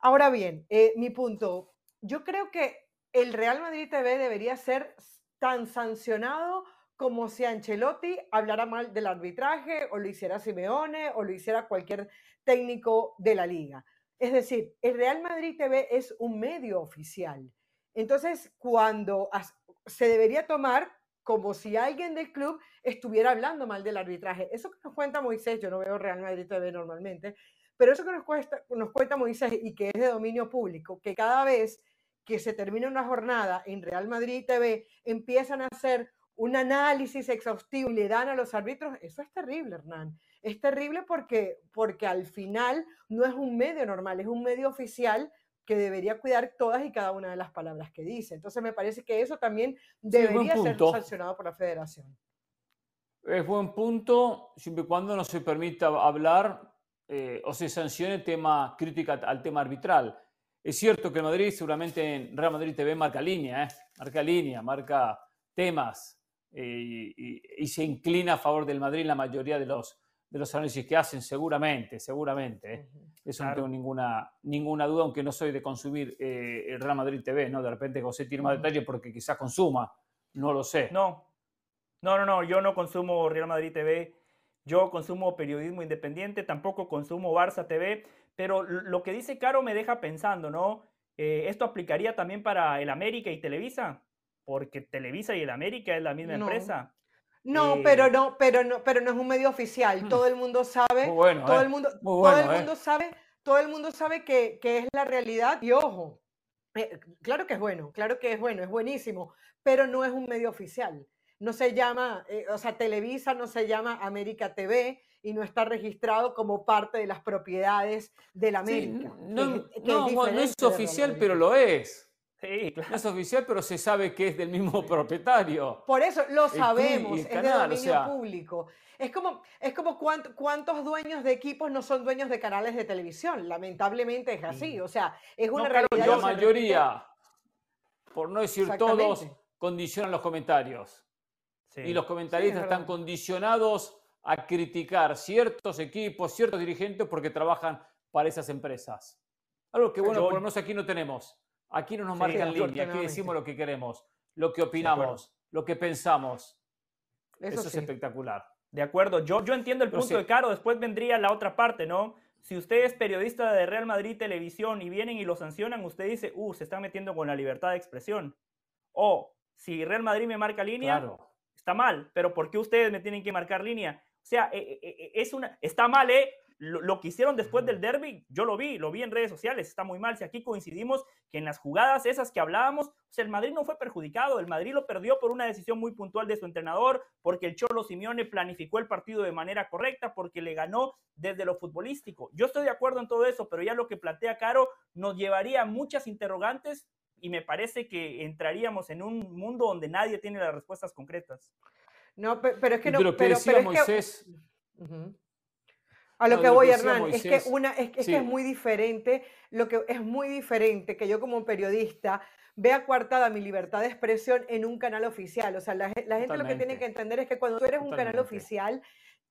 Ahora bien, eh, mi punto, yo creo que el Real Madrid TV debería ser tan sancionado como si Ancelotti hablara mal del arbitraje o lo hiciera Simeone o lo hiciera cualquier técnico de la liga. Es decir, el Real Madrid TV es un medio oficial. Entonces, cuando se debería tomar como si alguien del club estuviera hablando mal del arbitraje. Eso que nos cuenta Moisés, yo no veo Real Madrid TV normalmente, pero eso que nos, nos cuenta Moisés y que es de dominio público, que cada vez que se termina una jornada en Real Madrid TV, empiezan a hacer un análisis exhaustivo y le dan a los árbitros, eso es terrible, Hernán. Es terrible porque, porque al final no es un medio normal, es un medio oficial que debería cuidar todas y cada una de las palabras que dice. Entonces me parece que eso también debería ser sancionado por la federación. Es buen punto, siempre y cuando no se permita hablar eh, o se sancione tema crítica al tema arbitral. Es cierto que Madrid seguramente en Real Madrid TV marca línea, ¿eh? marca línea, marca temas eh, y, se inclina a favor del Madrid la mayoría de los, de los análisis que hacen, seguramente, seguramente. ¿eh? Eso no tengo ninguna, ninguna duda, aunque no soy de consumir el Real Madrid TV, ¿no? De repente José tiene más detalles porque quizás consuma, no lo sé. No, no, no, no, yo no consumo Real Madrid TV, yo consumo periodismo independiente, tampoco consumo Barça TV pero lo que dice Caro me deja pensando, ¿no? Eh, ¿Esto aplicaría también para el América y Televisa? Porque Televisa y el América es la misma empresa. No, pero eh, no, pero no, pero no es un medio oficial. Mm. Todo el mundo sabe, todo el ¿eh? mundo, todo el mundo sabe, todo el mundo sabe que, que es la realidad. Y ojo, claro que es bueno, claro que es bueno, es buenísimo, pero no es un medio oficial. No se llama, o sea, Televisa no se llama América TV, y no está registrado como parte de las propiedades de la América. no, no, es oficial, pero lo es. Sí, No es oficial, pero se sabe que es del mismo propietario. Por eso lo sabemos, es de dominio público. Es como, es como cuántos dueños de equipos no son dueños de canales de televisión. Lamentablemente es así. O sea, es una realidad. La mayoría, por no decir todos, condicionan los comentarios. Y los comentaristas están condicionados a criticar ciertos equipos, ciertos dirigentes porque trabajan para esas empresas. Algo que, bueno, por lo menos aquí no tenemos. Aquí no nos marcan línea, aquí decimos lo que queremos, lo que opinamos, lo que pensamos. Eso, es espectacular. De acuerdo, yo, yo entiendo el punto de Caro, después vendría la otra parte, ¿no? Si usted es periodista de Real Madrid Televisión y vienen y lo sancionan, usted dice, uh, se están metiendo con la libertad de expresión. O si Real Madrid me marca línea, está mal, pero ¿por qué ustedes me tienen que marcar línea? O sea, eh, eh, eh, es una, está mal, ¿eh? Lo, que hicieron después del derby, yo lo vi, lo vi en redes sociales, está muy mal. Si aquí coincidimos que en las jugadas esas que hablábamos, el Madrid no fue perjudicado, el Madrid lo perdió por una decisión muy puntual de su entrenador, porque el Cholo Simeone planificó el partido de manera correcta, porque le ganó desde lo futbolístico. Yo estoy de acuerdo en todo eso, pero ya lo que plantea Caro nos llevaría a muchas interrogantes y me parece que entraríamos en un mundo donde nadie tiene las respuestas concretas. No, pero, es que no. Pero, pero, es Moisés. A lo que voy, Hernán, es que, una, es, que es muy diferente, lo que es muy diferente que yo como periodista vea coartada mi libertad de expresión en un canal oficial. O sea, la, gente lo que tiene que entender es que cuando tú eres un canal oficial,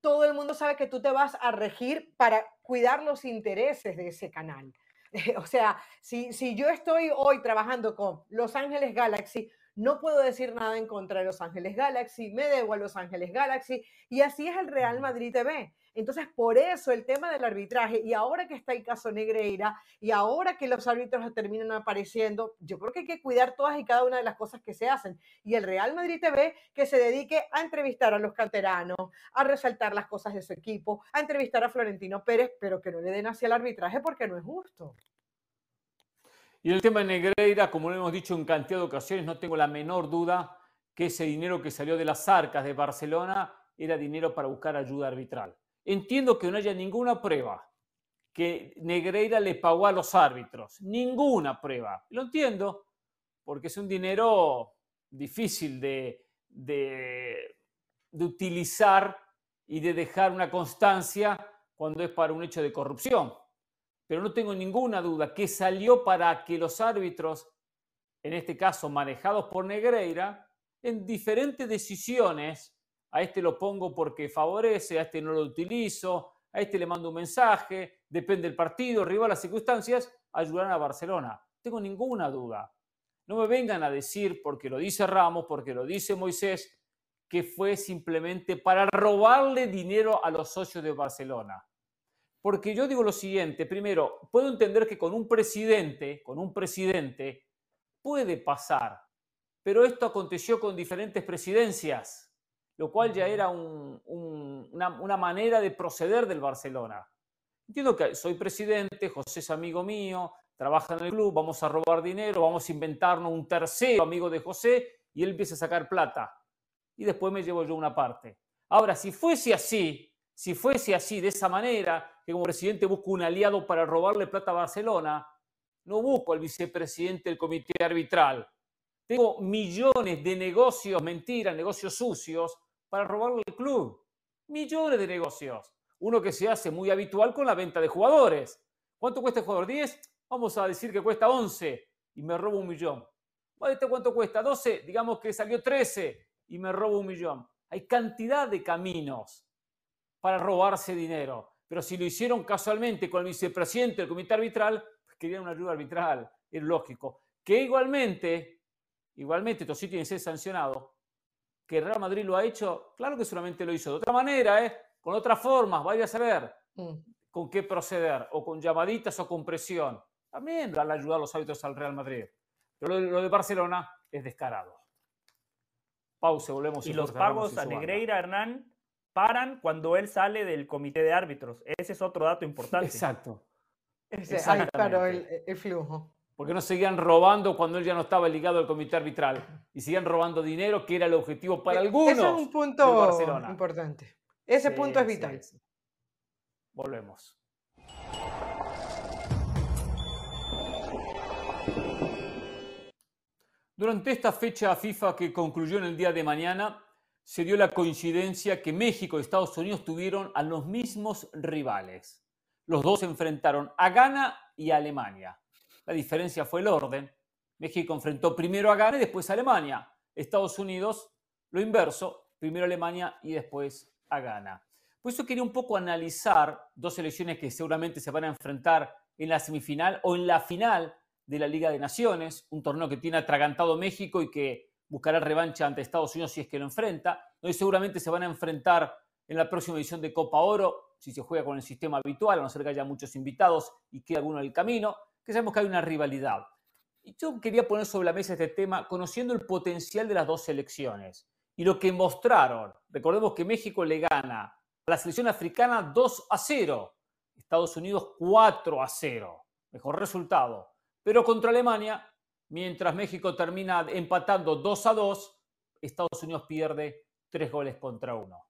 todo el mundo sabe que tú te vas a regir para cuidar los intereses de ese canal. o sea, si, si yo estoy hoy trabajando con Los Ángeles Galaxy, no puedo decir nada en contra de Los Ángeles Galaxy, me debo a Los Ángeles Galaxy, y así es el Real Madrid TV. Entonces, por eso el tema del arbitraje, y ahora que está el caso Negreira, y ahora que los árbitros terminan apareciendo, yo creo que hay que cuidar todas y cada una de las cosas que se hacen. Y el Real Madrid TV que se dedique a entrevistar a los canteranos, a resaltar las cosas de su equipo, a entrevistar a Florentino Pérez, pero que no le den hacia el arbitraje porque no es justo. Y el tema de Negreira, como lo hemos dicho en cantidad de ocasiones, no tengo la menor duda que ese dinero que salió de las arcas de Barcelona era dinero para buscar ayuda arbitral. Entiendo que no haya ninguna prueba que Negreira le pagó a los árbitros, ninguna prueba. Lo entiendo, porque es un dinero difícil de, de, de utilizar y de dejar una constancia cuando es para un hecho de corrupción. Pero no tengo ninguna duda que salió para que los árbitros, en este caso manejados por Negreira, en diferentes decisiones, a este lo pongo porque favorece, a este no lo utilizo, a este le mando un mensaje, depende del partido, rival, las circunstancias, ayudarán a Barcelona. Tengo ninguna duda. No me vengan a decir, porque lo dice Ramos, porque lo dice Moisés, que fue simplemente para robarle dinero a los socios de Barcelona. Porque yo digo lo siguiente, primero, puedo entender que con un presidente, con un presidente, puede pasar, pero esto aconteció con diferentes presidencias, lo cual ya era una, una manera de proceder del Barcelona. Entiendo que soy presidente, José es amigo mío, trabaja en el club, vamos a robar dinero, vamos a inventarnos un tercero amigo de José y él empieza a sacar plata. Y después me llevo yo una parte. Ahora, si fuese así, si fuese así, de esa manera, que como presidente busco un aliado para robarle plata a Barcelona, no busco al vicepresidente del comité arbitral. Tengo millones de negocios, mentiras, negocios sucios, para robarle el club. Millones de negocios. Uno que se hace muy habitual con la venta de jugadores. ¿Cuánto cuesta el jugador? ¿10? Vamos a decir que cuesta 11 y me robo un millón. ¿Este cuánto cuesta? 12, digamos que salió 13 y me robo un millón. Hay cantidad de caminos para robarse dinero. Pero si lo hicieron casualmente con el vicepresidente del comité arbitral, pues querían una ayuda arbitral, es lógico. Que igualmente, igualmente, esto sí tiene que ser sancionado. Que Real Madrid lo ha hecho, claro que solamente lo hizo de otra manera, ¿eh? con otras formas, vaya a saber mm. con qué proceder, o con llamaditas o con presión. También van a ayudar los árbitros al Real Madrid. Pero lo de, Barcelona es descarado. Pausa, volvemos. Y los pagos a Negreira, Hernán, paran cuando él sale del comité de árbitros. Ese es otro dato importante. Exacto. Ahí paró el, flujo. Porque no seguían robando cuando él ya no estaba ligado al comité arbitral y seguían robando dinero, que era el objetivo para algunos. Ese es un punto importante. Ese punto es vital. Volvemos. Durante esta fecha FIFA que concluyó en el día de mañana, se dio la coincidencia que México y Estados Unidos tuvieron a los mismos rivales. Los dos se enfrentaron a Ghana y a Alemania. La diferencia fue el orden. México enfrentó primero a Ghana y después a Alemania. Estados Unidos, lo inverso, primero a Alemania y después a Ghana. Por eso quería un poco analizar dos selecciones que seguramente se van a enfrentar en la semifinal o en la final de la Liga de Naciones, un torneo que tiene atragantado México y que buscará revancha ante Estados Unidos si es que lo enfrenta. Hoy seguramente se van a enfrentar en la próxima edición de Copa Oro, si se juega con el sistema habitual, a no ser que haya muchos invitados y quede alguno en el camino, que sabemos que hay una rivalidad. Y yo quería poner sobre la mesa este tema conociendo el potencial de las dos selecciones y lo que mostraron. Recordemos que México le gana a la selección africana 2 a 0, Estados Unidos 4 a 0. Mejor resultado. Pero contra Alemania Mientras México termina empatando 2 a 2, Estados Unidos pierde 3 goles contra 1.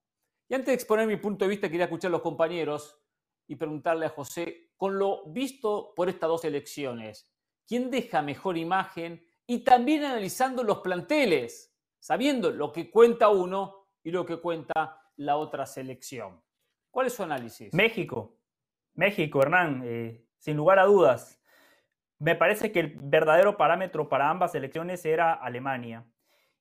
Y antes de exponer mi punto de vista, quería escuchar a los compañeros y preguntarle a José, con lo visto por estas dos elecciones, ¿quién deja mejor imagen? Y también analizando los planteles, sabiendo lo que cuenta uno y lo que cuenta la otra selección. ¿Cuál es su análisis? México. México, Hernán, eh, sin lugar a dudas. Me parece que el verdadero parámetro para ambas selecciones era Alemania.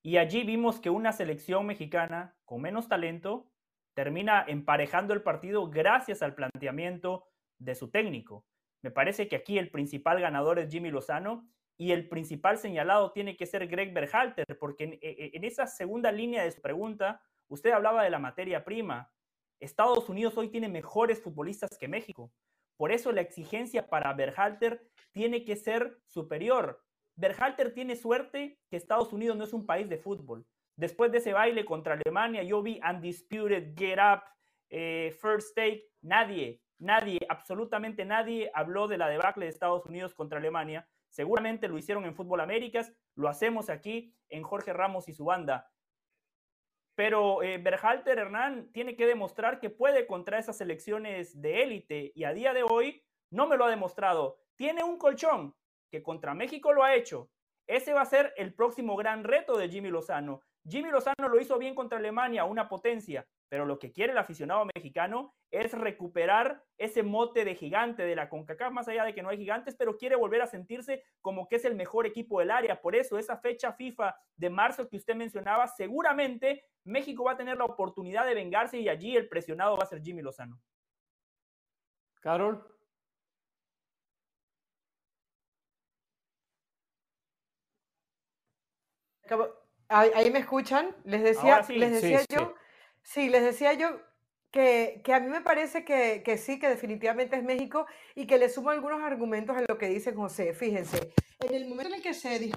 Y allí vimos que una selección mexicana con menos talento termina emparejando el partido gracias al planteamiento de su técnico. Me parece que aquí el principal ganador es Jimmy Lozano y el principal señalado tiene que ser Greg Berhalter, porque en, e, en, esa segunda línea de su pregunta, usted hablaba de la materia prima. Estados Unidos hoy tiene mejores futbolistas que México. Por eso la exigencia para Berhalter tiene que ser superior. Berhalter tiene suerte que Estados Unidos no es un país de fútbol. Después de ese baile contra Alemania, yo vi Undisputed, Get Up, eh, First Take, nadie, nadie, absolutamente nadie habló de la debacle de Estados Unidos contra Alemania, Seguramente lo hicieron en Fútbol Américas, lo hacemos aquí en Jorge Ramos y su banda. Pero eh, Berhalter Hernán tiene que demostrar que puede contra esas selecciones de élite y a día de hoy no me lo ha demostrado. Tiene un colchón que contra México lo ha hecho. Ese va a ser el próximo gran reto de Jimmy Lozano. Jimmy Lozano lo hizo bien contra Alemania, una potencia, pero lo que quiere el aficionado mexicano es recuperar ese mote de gigante de la CONCACAF, más allá de que no hay gigantes, pero quiere volver a sentirse como que es el mejor equipo del área. Por eso, esa fecha FIFA de marzo que usted mencionaba, seguramente México va a tener la oportunidad de vengarse y allí el presionado va a ser Jimmy Lozano. Carol. Ahí, me escuchan. Les decía, les decía yo, sí. Les decía yo que, a mí me parece que, sí, que definitivamente es México y que le sumo algunos argumentos a lo que dice José. Fíjense, en el momento en el que se,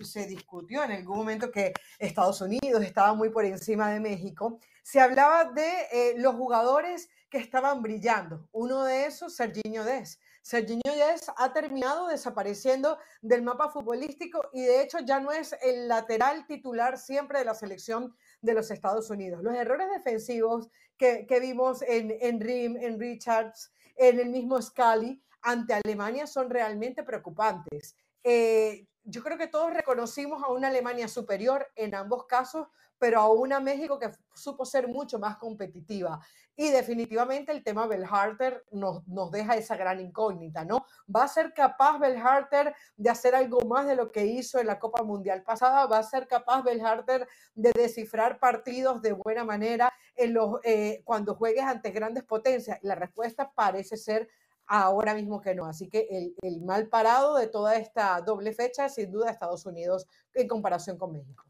se discutió, en algún momento que Estados Unidos estaba muy por encima de México, se hablaba de eh, los jugadores que estaban brillando. Uno de esos, Serginho Dez. Serginho Dez ha terminado desapareciendo del mapa futbolístico y de hecho ya no es el lateral titular siempre de la selección de los Estados Unidos. Los errores defensivos que, vimos en, en Rim, en Richards, en el mismo Scali ante Alemania son realmente preocupantes. Eh, yo creo que todos reconocimos a una Alemania superior en ambos casos, pero a una México que supo ser mucho más competitiva. Y definitivamente el tema Belharter nos, nos deja esa gran incógnita, ¿no? ¿Va a ser capaz Belharter de hacer algo más de lo que hizo en la Copa Mundial pasada? ¿Va a ser capaz Belharter de descifrar partidos de buena manera eh, cuando juegues ante grandes potencias? La respuesta parece ser ahora mismo que no. Así que el, el mal parado de toda esta doble fecha sin duda Estados Unidos en comparación con México.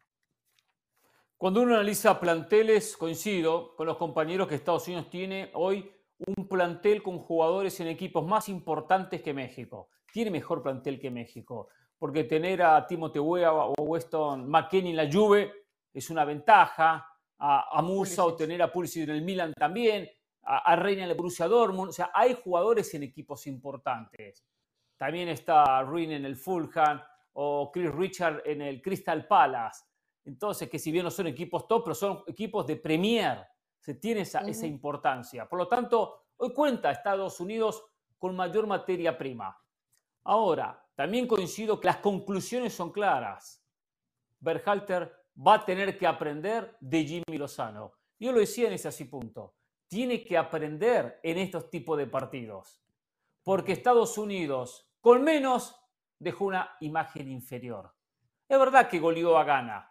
Cuando uno analiza planteles, coincido con los compañeros que Estados Unidos tiene hoy un plantel con jugadores en equipos más importantes que México. Tiene mejor plantel que México, porque tener a Timote Weah o Weston McKinney en la Juve es una ventaja, a, Musa o tener a Pulisic en el Milan también, a, Reina en el Borussia Dortmund, o sea, hay jugadores en equipos importantes. También está Ruin en el Fulham o Chris Richard en el Crystal Palace. Entonces, que si bien no son equipos top, pero son equipos de Premier, se tiene esa, esa importancia. Por lo tanto, hoy cuenta Estados Unidos con mayor materia prima. Ahora, también coincido que las conclusiones son claras. Berhalter va a tener que aprender de Jimmy Lozano. Yo lo decía en ese así punto. Tiene que aprender en estos tipos de partidos. Porque Estados Unidos, con menos, dejó una imagen inferior. Es verdad que goleó a Ghana,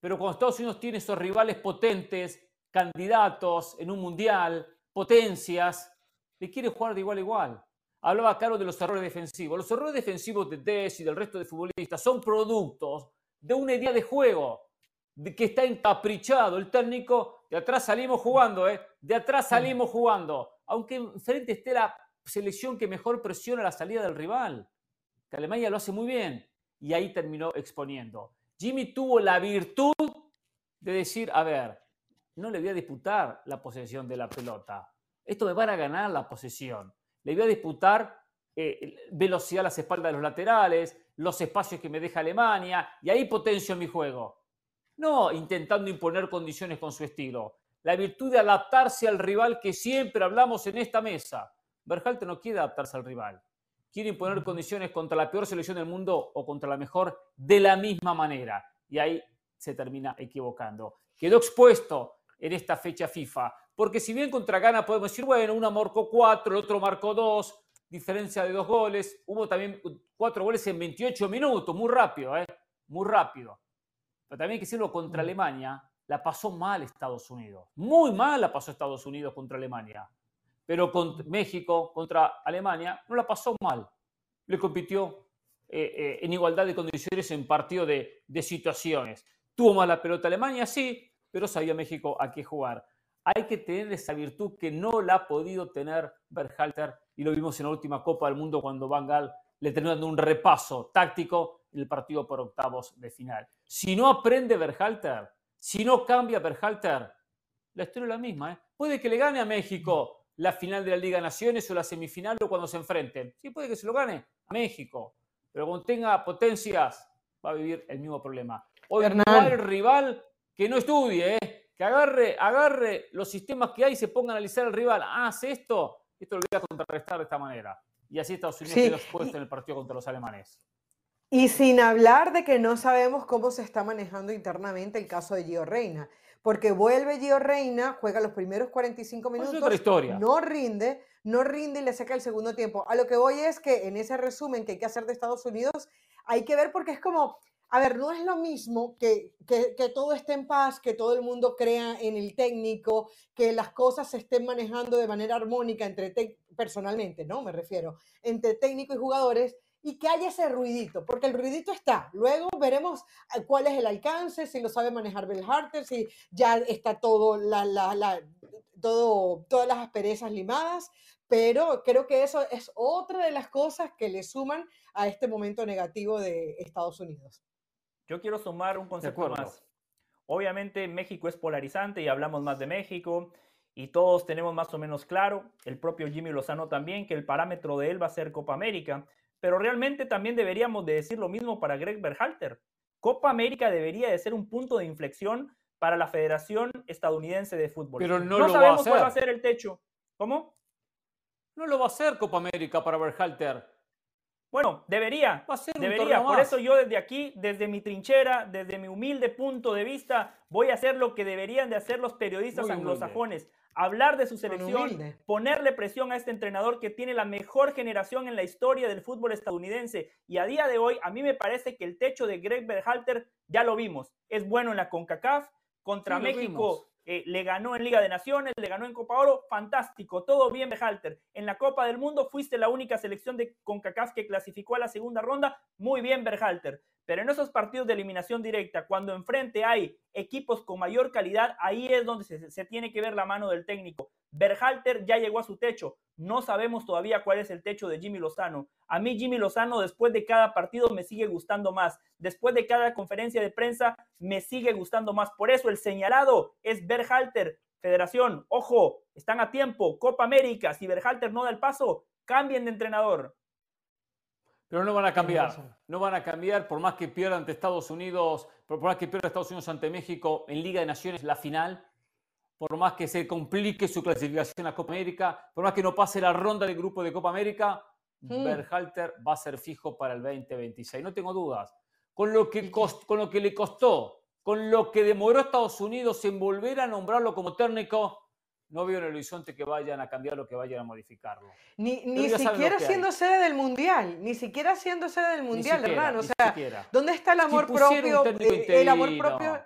pero cuando Estados Unidos tiene esos rivales potentes, candidatos en un mundial, potencias, le quiere jugar de igual a igual. Hablaba Carlos de los errores defensivos. Los errores defensivos de Tess y del resto de futbolistas son productos de una idea de juego, de que está encaprichado el técnico. De atrás salimos jugando, ¿eh? De atrás salimos jugando. Aunque enfrente esté la selección que mejor presiona la salida del rival. Que Alemania lo hace muy bien. Y ahí terminó exponiendo. Jimmy tuvo la virtud de decir, a ver, no le voy a disputar la posesión de la pelota. Esto me van a ganar la posesión. Le voy a disputar eh, velocidad a las espaldas de los laterales, los espacios que me deja Alemania, y ahí potencio mi juego. No intentando imponer condiciones con su estilo. La virtud de adaptarse al rival que siempre hablamos en esta mesa. Berhalter no quiere adaptarse al rival quiere imponer condiciones contra la peor selección del mundo o contra la mejor de la misma manera. Y ahí se termina equivocando. Quedó expuesto en esta fecha FIFA, porque si bien contra Ghana podemos decir, bueno, uno marcó cuatro, el otro marcó dos, diferencia de dos goles, hubo también cuatro goles en 28 minutos, muy rápido, ¿eh? muy rápido. Pero también hay que decirlo, contra Alemania la pasó mal Estados Unidos, muy mal la pasó Estados Unidos contra Alemania pero con México contra Alemania no la pasó mal. Le compitió eh, eh, en igualdad de condiciones en partido de, situaciones. Tuvo más la pelota Alemania, sí, pero sabía México a qué jugar. Hay que tener esa virtud que no la ha podido tener Berhalter y lo vimos en la última Copa del Mundo cuando Van Gaal le terminó dando un repaso táctico en el partido por octavos de final. Si no aprende Berhalter, si no cambia Berhalter, la historia es la misma. ¿eh? Puede que le gane a México la final de la Liga Naciones o la semifinal o cuando se enfrenten. Sí, puede que se lo gane a México, Pero cuando tenga potencias, va a vivir el mismo problema. Hoy hay rival que no estudie, ¿eh? que agarre, agarre los sistemas que hay y se ponga a analizar al rival. Ah, hace esto, esto lo voy a contrarrestar de esta manera. Y así Estados Unidos quedó expuesto en el partido contra los alemanes. Y sin hablar de que no sabemos cómo se está manejando internamente el caso de Gio Reina, porque vuelve Gio Reina, juega los primeros 45 minutos, otra historia. no rinde, no rinde y le saca el segundo tiempo. A lo que voy es que en ese resumen que hay que hacer de Estados Unidos, hay que ver porque es como, a ver, no es lo mismo que, que, todo esté en paz, que todo el mundo crea en el técnico, que las cosas se estén manejando de manera armónica entre, personalmente, ¿no? Me refiero, entre técnico y jugadores y que haya ese ruidito, porque el ruidito está. Luego veremos eh, cuál es el alcance, si lo sabe manejar Harter, si ya está todo, la, la, la, todo, todas las asperezas limadas, pero creo que eso es otra de las cosas que le suman a este momento negativo de Estados Unidos. Yo quiero sumar un concepto más. Obviamente México es polarizante y hablamos más de México y todos tenemos más o menos claro, el propio Jimmy Lozano también, que el parámetro de él va a ser Copa América pero realmente también deberíamos de decir lo mismo para Greg Berhalter. Copa América debería de ser un punto de inflexión para la Federación Estadounidense de Fútbol. Pero no, lo sabemos va a hacer. cuál va a ser el techo. ¿Cómo? No lo va a hacer Copa América para Berhalter. Bueno, debería. Va a ser debería. Por eso yo desde aquí, desde mi trinchera, desde mi humilde punto de vista, voy a hacer lo que deberían de hacer los periodistas anglosajones hablar de su selección, ponerle presión a este entrenador que tiene la mejor generación en la historia del fútbol estadounidense. Y a día de hoy, a mí me parece que el techo de Greg Berhalter ya lo vimos. Es bueno en la CONCACAF, contra México eh, le ganó en Liga de Naciones, le ganó en Copa Oro, fantástico, todo bien Berhalter. En la Copa del Mundo fuiste la única selección de CONCACAF que clasificó a la segunda ronda, muy bien Berhalter. Pero en esos partidos de eliminación directa, cuando enfrente hay equipos con mayor calidad, ahí es donde se, tiene que ver la mano del técnico. Berhalter ya llegó a su techo. No sabemos todavía cuál es el techo de Jimmy Lozano. A mí Jimmy Lozano después de cada partido me sigue gustando más. Después de cada conferencia de prensa me sigue gustando más. Por eso el señalado es Berhalter. Federación, ojo, están a tiempo. Copa América, si Berhalter no da el paso, cambien de entrenador. Pero no van a cambiar. No van a cambiar por más que pierda ante Estados Unidos, por más que pierda Estados Unidos ante México en Liga de Naciones la final, por más que se complique su clasificación a Copa América, por más que no pase la ronda de grupo de Copa América, mm. Berhalter va a ser fijo para el 2026. No tengo dudas. Con lo, que con lo que le costó, con lo que demoró Estados Unidos en volver a nombrarlo como técnico, no veo en el horizonte que vayan a cambiarlo, que vayan a modificarlo. Ni, ni siquiera siendo sede del Mundial, ni siquiera siendo sede del Mundial, hermano. O sea, ¿dónde está el amor propio? Eh, el amor propio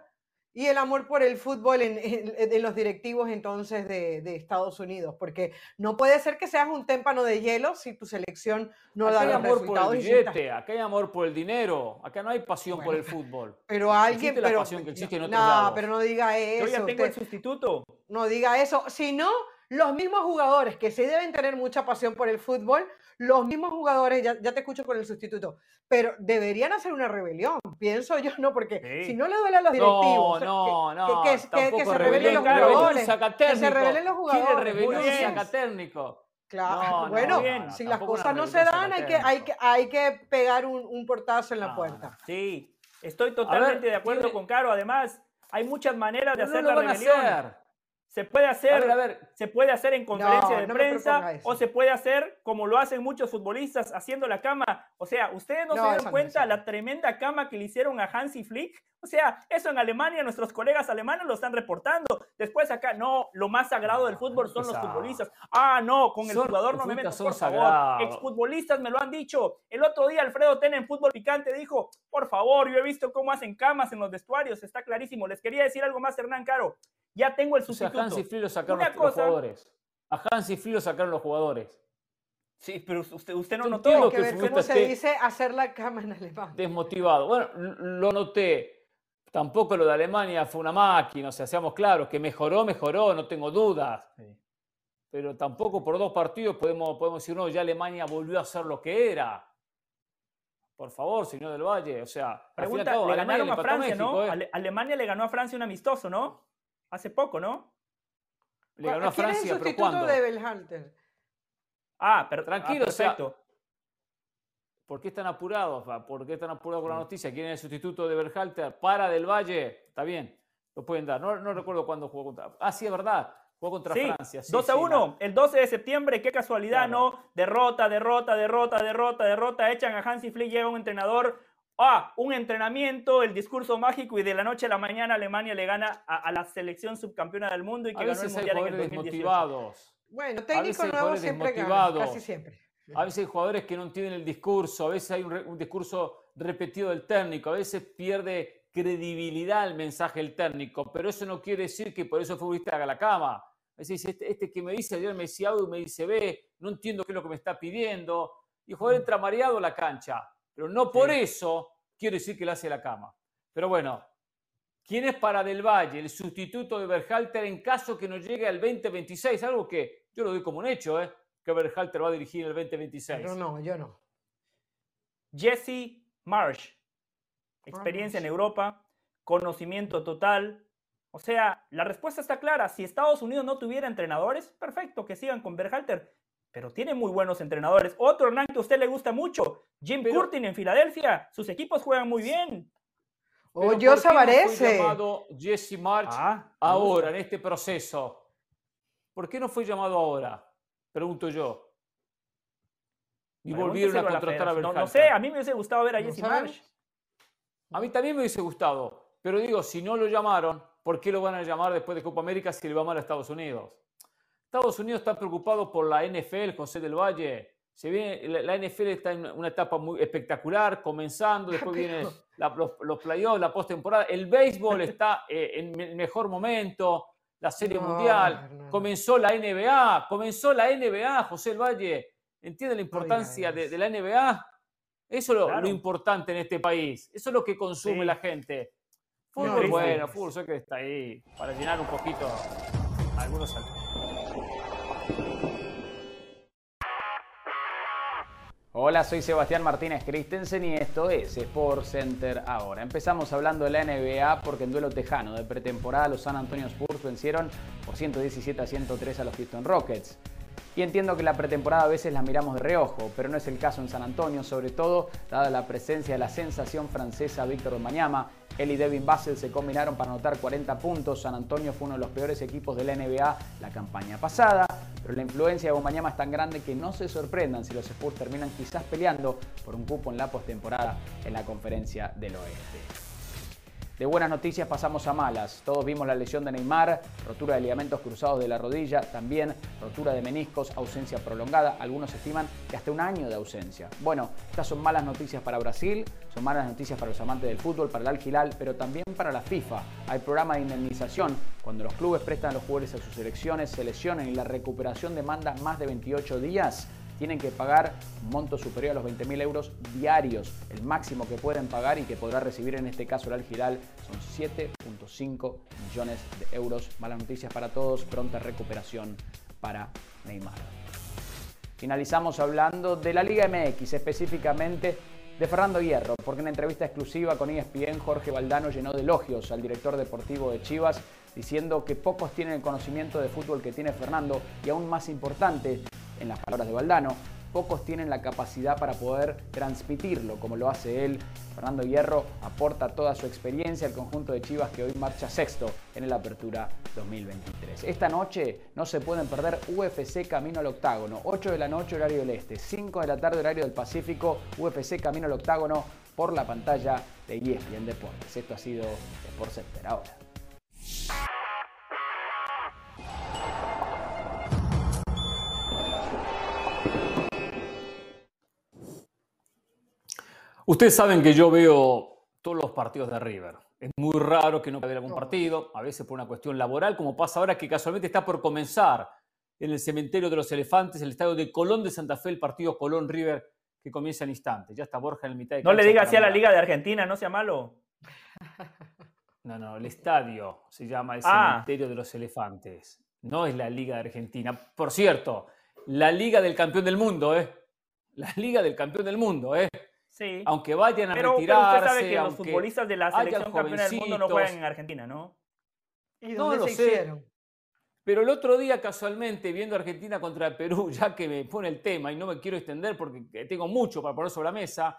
y el amor por el fútbol en, los directivos entonces de, Estados Unidos, porque no puede ser que seas un témpano de hielo si tu selección no da los amor por el billete, acá hay amor por el dinero, acá no hay pasión por el fútbol. Pero alguien, pero, no, pero no diga eso. Yo ya tengo el sustituto. No diga eso, si no, los mismos jugadores que sí deben tener mucha pasión por el fútbol, los mismos jugadores, ya, ya te escucho con el sustituto, pero deberían hacer una rebelión, pienso yo, ¿no? Porque si no le duele a los directivos, no, no, que, que, se rebelen los jugadores, que se rebelen los jugadores. Claro, bueno, si las cosas no se dan, hay que, hay, que, hay que pegar un, un portazo en la puerta. Sí, estoy totalmente de acuerdo con Caro. Además, hay muchas maneras de hacer la rebelión. Se puede hacer, se puede hacer en conferencia de prensa o se puede hacer como lo hacen muchos futbolistas haciendo la cama. O sea, ustedes no, se dan cuenta la tremenda cama que le hicieron a Hansi Flick. O sea, eso en Alemania nuestros colegas alemanes lo están reportando. Después acá, no, lo más sagrado del fútbol son los futbolistas. Ah, no, con el jugador no me meto, por favor. Exfutbolistas me lo han dicho. El otro día Alfredo Ten en Fútbol Picante dijo, por favor, yo he visto cómo hacen camas en los vestuarios, está clarísimo. Les quería decir algo más, Hernán Caro. Ya tengo el sustituto. A Hansi Flick lo sacaron los, jugadores. A Hansi Flick lo sacaron los jugadores. Sí, pero usted, usted no notó. que, que cómo se dice hacer la cama en alemán. Desmotivado. Bueno, lo noté. Tampoco lo de Alemania fue una máquina, o sea, seamos claros, que mejoró, mejoró, no tengo dudas. Pero tampoco por dos partidos podemos, podemos decir, no, ya Alemania volvió a ser lo que era. Por favor, señor del Valle. O sea, Pregunta, le ganaron a Francia, ¿no? ¿eh? Alemania le ganó a Francia un amistoso, ¿no? Hace poco, ¿no? Le ganó a Francia, es el sustituto de Belhalter? Ah, pero tranquilo, perfecto. ¿Por qué están apurados? ¿Por qué están apurados con la noticia? ¿Quién es el sustituto de Berhalter? Para del Valle. Está bien, lo pueden dar. No, no recuerdo cuándo jugó contra. Ah, sí, es verdad. Jugó contra Francia. 2 a 1, el 12 de septiembre, qué casualidad, ¿no? Derrota, derrota, derrota, derrota, derrota. Echan a Hansi Flick, llega un entrenador. Ah, un entrenamiento, el discurso mágico y de la noche a la mañana Alemania le gana a, la selección subcampeona del mundo y que ganó el mundial en el 2018. Bueno, técnico nuevo siempre gana, casi siempre. A veces hay jugadores que no entienden el discurso, a veces hay un, discurso repetido del técnico, a veces pierde credibilidad el mensaje del técnico, pero eso no quiere decir que por eso el futbolista haga la cama. A veces este, este que me dice ayer me dice A y me dice B, no entiendo qué es lo que me está pidiendo, y el jugador entra mareado a la cancha, pero no por eso quiere decir que le hace la cama. Pero bueno, ¿quién es para Del Valle, el sustituto de Berhalter en caso que no llegue al 2026? Algo que yo lo doy como un hecho, ¿eh? que Berhalter va a dirigir en el 2026. No, no, yo no. Jesse Marsh, experiencia en Europa, conocimiento total. O sea, la respuesta está clara. Si Estados Unidos no tuviera entrenadores, perfecto, que sigan con Berhalter. Pero tiene muy buenos entrenadores. Otro Hernán que a usted le gusta mucho, Jim Curtin en Filadelfia. Sus equipos juegan muy bien. O yo Savarese. llamado Jesse Marsh ah, ahora, en este proceso? ¿Por qué no fue llamado ahora? Pregunto yo. Y volvieron a contratar a, a no, sé, a mí me hubiese gustado ver a Jesse Marsh. A mí también me hubiese gustado. Pero digo, si no lo llamaron, ¿por qué lo van a llamar después de Copa América si le va mal a Estados Unidos? Estados Unidos está preocupado por la NFL, José del Valle. Se viene, la, NFL está en una etapa muy espectacular, comenzando, después vienen los, los playoffs, la postemporada. El béisbol está eh, en el mejor momento la Serie Mundial, comenzó la NBA, comenzó la NBA, José el Valle. ¿Entiende la importancia de, la NBA? Eso es lo, importante en este país. Eso es lo que consume la gente. Fútbol, bueno, fútbol, sé que está ahí para llenar un poquito algunos Hola, soy Sebastián Martínez Christensen y esto es Sport Center ahora. Empezamos hablando de la NBA porque en duelo tejano de pretemporada los San Antonio Spurs vencieron por 117 a 103 a los Houston Rockets. Y entiendo que la pretemporada a veces la miramos de reojo, pero no es el caso en San Antonio, sobre todo dada la presencia de la sensación francesa Víctor Mañama. Él y Devin Basel se combinaron para anotar 40 puntos. San Antonio fue uno de los peores equipos de la NBA la campaña pasada, pero la influencia de Bombañama es tan grande que no se sorprendan si los Spurs terminan quizás peleando por un cupo en la postemporada en la conferencia del oeste. De buenas noticias pasamos a malas. Todos vimos la lesión de Neymar, rotura de ligamentos cruzados de la rodilla, también rotura de meniscos, ausencia prolongada. Algunos estiman que hasta un año de ausencia. Bueno, estas son malas noticias para Brasil, son malas noticias para los amantes del fútbol, para el Al pero también para la FIFA. Hay programa de indemnización. Cuando los clubes prestan a los jugadores a sus selecciones, se lesionan y la recuperación demanda más de 28 días tienen que pagar un monto superior a los 20.000 euros diarios. El máximo que pueden pagar y que podrá recibir en este caso el Al son 7.5 millones de euros. Malas noticias para todos, pronta recuperación para Neymar. Finalizamos hablando de la Liga MX, específicamente de Fernando Hierro, porque en entrevista exclusiva con ESPN, Jorge Valdano llenó de elogios al director deportivo de Chivas, diciendo que pocos tienen el conocimiento de fútbol que tiene Fernando y aún más importante, en las palabras de Valdano, pocos tienen la capacidad para poder transmitirlo como lo hace él. Fernando Hierro aporta toda su experiencia al conjunto de Chivas que hoy marcha sexto en la Apertura 2023. Esta noche no se pueden perder UFC Camino al Octágono, 8 de la noche horario del Este, 5 de la tarde horario del Pacífico, UFC Camino al Octágono por la pantalla de ESPN Deportes. Esto ha sido Sport Center ahora. Ustedes saben que yo veo todos los partidos de River. Es muy raro que no vea algún partido, a veces por una cuestión laboral, como pasa ahora que casualmente está por comenzar en el cementerio de los elefantes, el estadio de Colón de Santa Fe, el partido Colón-River, que comienza en instantes. Ya está Borja en el mitad de No le diga así a la Liga de Argentina, no sea malo. No, no, el estadio se llama el ah. cementerio de los elefantes. No es la Liga de Argentina. Por cierto, la Liga del campeón del mundo, ¿eh? La Liga del campeón del mundo, ¿eh? Sí. Aunque vayan a retirarse. Pero usted sabe que los futbolistas de la selección campeona del mundo no juegan en Argentina, ¿no? ¿Y dónde se hicieron? Pero el otro día, casualmente, viendo Argentina contra Perú, ya que me pone el tema y no me quiero extender porque tengo mucho para poner sobre la mesa,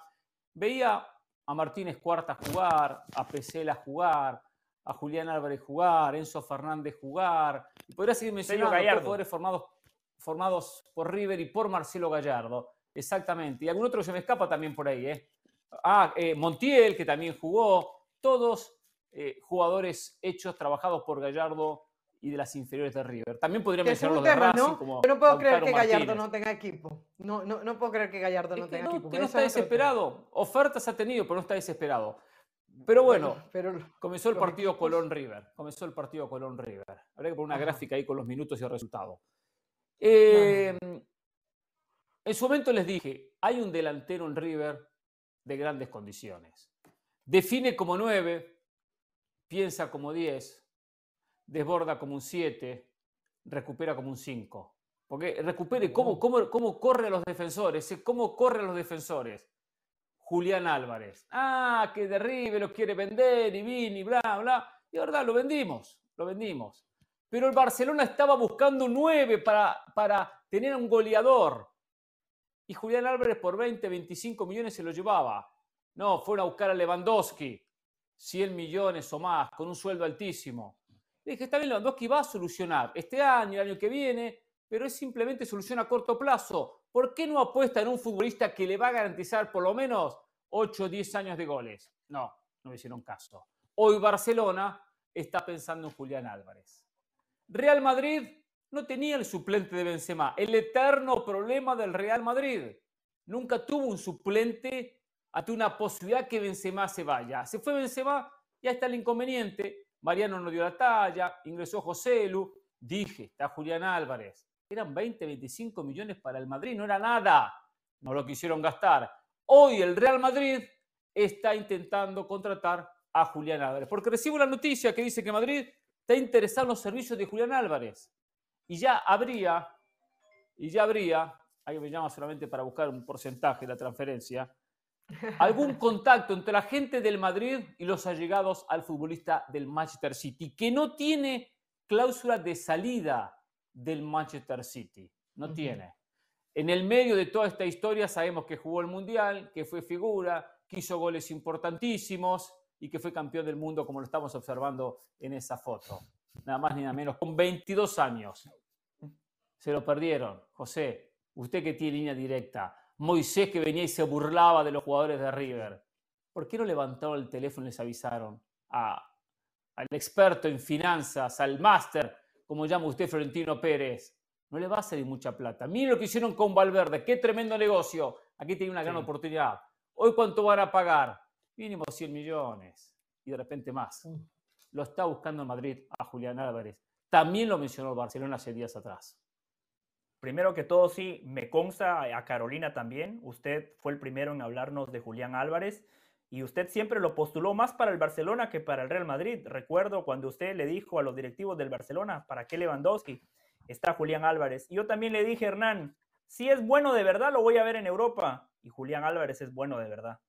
veía a Martínez Cuarta jugar, a Pesela jugar, a Julián Álvarez jugar, Enzo Fernández jugar, y podría seguir mencionando a jugadores formados, formados por River y por Marcelo Gallardo. Exactamente. Y algún otro se me escapa también por ahí. ¿eh? Ah, eh, Montiel, que también jugó. Todos eh, jugadores hechos, trabajados por Gallardo y de las inferiores de River. También podría mencionar los de Racing ¿no? como Yo no puedo creer que Gallardo no tenga equipo. No, no, no puedo creer que Gallardo no tenga equipo. Que no está desesperado. Ofertas ha tenido, pero no está desesperado. Pero bueno, pero, comenzó el partido Colón River. Comenzó el partido Colón River. Habría que poner una gráfica ahí con los minutos y el resultado. Eh, en su momento les dije, hay un delantero en River de grandes condiciones. Define como 9, piensa como 10, desborda como un 7, recupera como un 5. Porque recupere cómo, cómo, cómo corre a los defensores, eh, cómo corre a los defensores. Julián Álvarez. Ah, que de River lo quiere vender y vini, bla, bla. Y verdad, lo vendimos, lo vendimos. Pero el Barcelona estaba buscando un 9 para, para tener un goleador y Julián Álvarez por 20, 25 millones se lo llevaba. No, fueron a buscar a Lewandowski, 100 millones o más, con un sueldo altísimo. Le dije, está bien, Lewandowski va a solucionar este año, el año que viene, pero es simplemente solución a corto plazo. ¿Por qué no apuesta en un futbolista que le va a garantizar por lo menos 8 o 10 años de goles? No, no me hicieron caso. Hoy Barcelona está pensando en Julián Álvarez. Real Madrid no tenía el suplente de Benzema, el eterno problema del Real Madrid. Nunca tuvo un suplente ante una posibilidad que Benzema se vaya. Se fue Benzema, ya está el inconveniente. Mariano no dio la talla, ingresó José Lu, dije, está Julián Álvarez. Eran 20, 25 millones para el Madrid, no era nada. No lo quisieron gastar. Hoy el Real Madrid está intentando contratar a Julián Álvarez, porque recibo la noticia que dice que Madrid está interesado en los servicios de Julián Álvarez y ya habría, y ya habría, ahí me llama solamente para buscar un porcentaje de la transferencia, algún contacto entre la gente del Madrid y los allegados al futbolista del Manchester City, que no tiene cláusula de salida del Manchester City, no tiene. En el medio de toda esta historia sabemos que jugó el Mundial, que fue figura, que hizo goles importantísimos y que fue campeón del mundo como lo estamos observando en esa foto nada más ni nada menos, con 22 años. Se lo perdieron. José, usted que tiene línea directa, Moisés que venía y se burlaba de los jugadores de River. ¿Por qué no levantaron el teléfono y les avisaron al experto en finanzas, al máster, como llama usted Florentino Pérez? No le va a salir mucha plata. Miren lo que hicieron con Valverde, qué tremendo negocio. Aquí tiene una gran oportunidad. Hoy cuánto van a pagar? Mínimo 100 millones y de repente más lo está buscando en Madrid a Julián Álvarez. También lo mencionó Barcelona hace días atrás. Primero que todo, sí, me consta a Carolina también. Usted fue el primero en hablarnos de Julián Álvarez y usted siempre lo postuló más para el Barcelona que para el Real Madrid. Recuerdo cuando usted le dijo a los directivos del Barcelona, ¿para qué Lewandowski? Está Julián Álvarez. Y yo también le dije, Hernán, si es bueno de verdad, lo voy a ver en Europa. Y Julián Álvarez es bueno de verdad.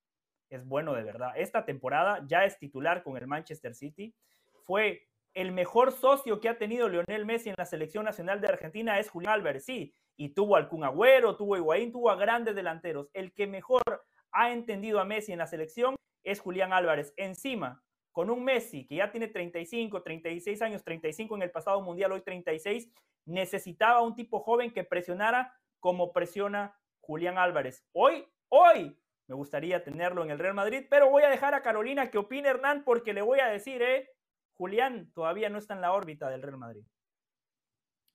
Es bueno de verdad. Esta temporada ya es titular con el Manchester City fue el mejor socio que ha tenido Lionel Messi en la selección nacional de Argentina es Julián Álvarez, sí, y tuvo al Kun Agüero, tuvo a Higuaín, tuvo a grandes delanteros. El que mejor ha entendido a Messi en la selección es Julián Álvarez. Encima, con un Messi que ya tiene 35, 36 años, 35 en el pasado mundial, hoy 36, necesitaba un tipo joven que presionara como presiona Julián Álvarez. Hoy, hoy, me gustaría tenerlo en el Real Madrid, pero voy a dejar a Carolina que opine Hernán porque le voy a decir, eh, Julián todavía no está en la órbita del Real Madrid.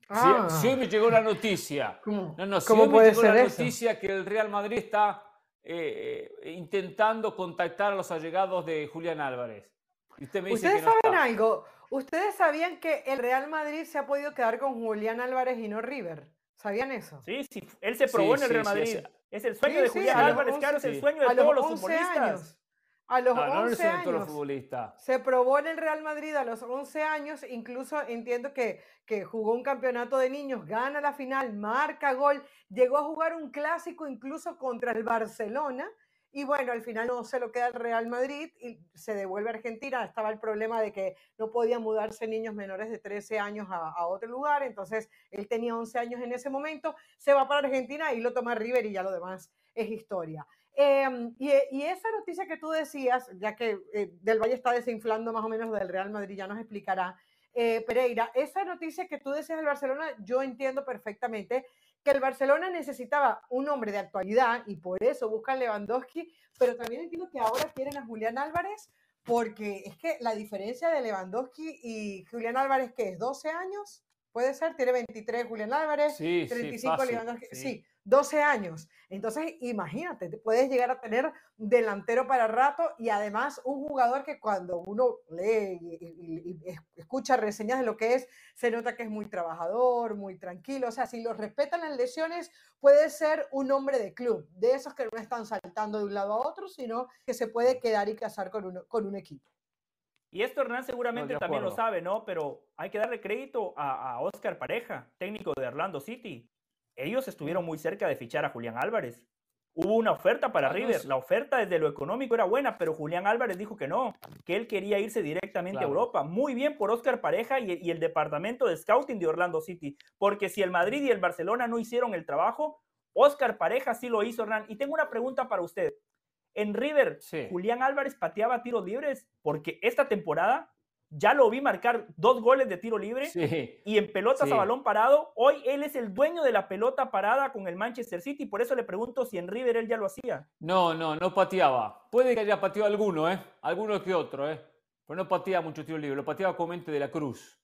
Ah. Si, hoy me llegó la noticia, ¿Cómo? No, no, si hoy me llegó la noticia que el Real Madrid está eh, eh, intentando contactar a los allegados de Julián Álvarez. usted me dice ¿Ustedes saben algo? ¿Ustedes sabían que el Real Madrid se ha podido quedar con Julián Álvarez y no River? ¿Sabían eso? Sí, sí. Él se probó en el Real Madrid. es el sueño de Julián Álvarez, claro, es el sueño de todos los futbolistas. Años. A los 11 ah, años. Se probó en el Real Madrid a los 11 años. Incluso entiendo que, que jugó un campeonato de niños, gana la final, marca gol. Llegó a jugar un clásico incluso contra el Barcelona. y bueno, al final no se lo queda el Real Madrid y se devuelve a Argentina. Estaba el problema de que no podían mudarse niños menores de 13 años a, otro lugar, entonces él tenía 11 años en ese momento, se va para Argentina y lo toma River y ya lo demás es historia. Em, y, esa noticia que tú decías, ya que eh, Del Valle está desinflando más o menos del Real Madrid, ya nos explicará eh, Pereira, esa noticia que tú decías del Barcelona, yo entiendo perfectamente que el Barcelona necesitaba un hombre de actualidad y por eso buscan Lewandowski, pero también entiendo que ahora quieren a Julián Álvarez porque es que la diferencia de Lewandowski y Julián Álvarez, que es 12 años, puede ser, tiene 23 Julián Álvarez, 35 Lewandowski, sí. 12 años. Entonces, imagínate, te puedes llegar a tener delantero para rato y además un jugador que cuando uno lee y, escucha reseñas de lo que es, se nota que es muy trabajador, muy tranquilo. O sea, si lo respetan las lesiones, puede ser un hombre de club, de esos que no están saltando de un lado a otro, sino que se puede quedar y casar con, con un equipo. Y esto Hernán seguramente también lo sabe, ¿no? Pero hay que darle crédito a, a Oscar Pareja, técnico de Orlando City ellos estuvieron muy cerca de fichar a Julián Álvarez. Hubo una oferta para River. La oferta desde lo económico era buena, pero Julián Álvarez dijo que no, que él quería irse directamente a Europa. Muy bien por Oscar Pareja y, el departamento de scouting de Orlando City, porque si el Madrid y el Barcelona no hicieron el trabajo, Oscar Pareja sí lo hizo, Hernán. Y tengo una pregunta para usted. En River, Julián Álvarez pateaba tiros libres porque esta temporada ya lo vi marcar dos goles de tiro libre y en pelotas a balón parado. Hoy él es el dueño de la pelota parada con el Manchester City. Por eso le pregunto si en River él ya lo hacía. No, no, no pateaba. Puede que haya pateado alguno, ¿eh? Alguno que otro, ¿eh? Pero no pateaba mucho tiro libre. Lo pateaba con mente de la Cruz.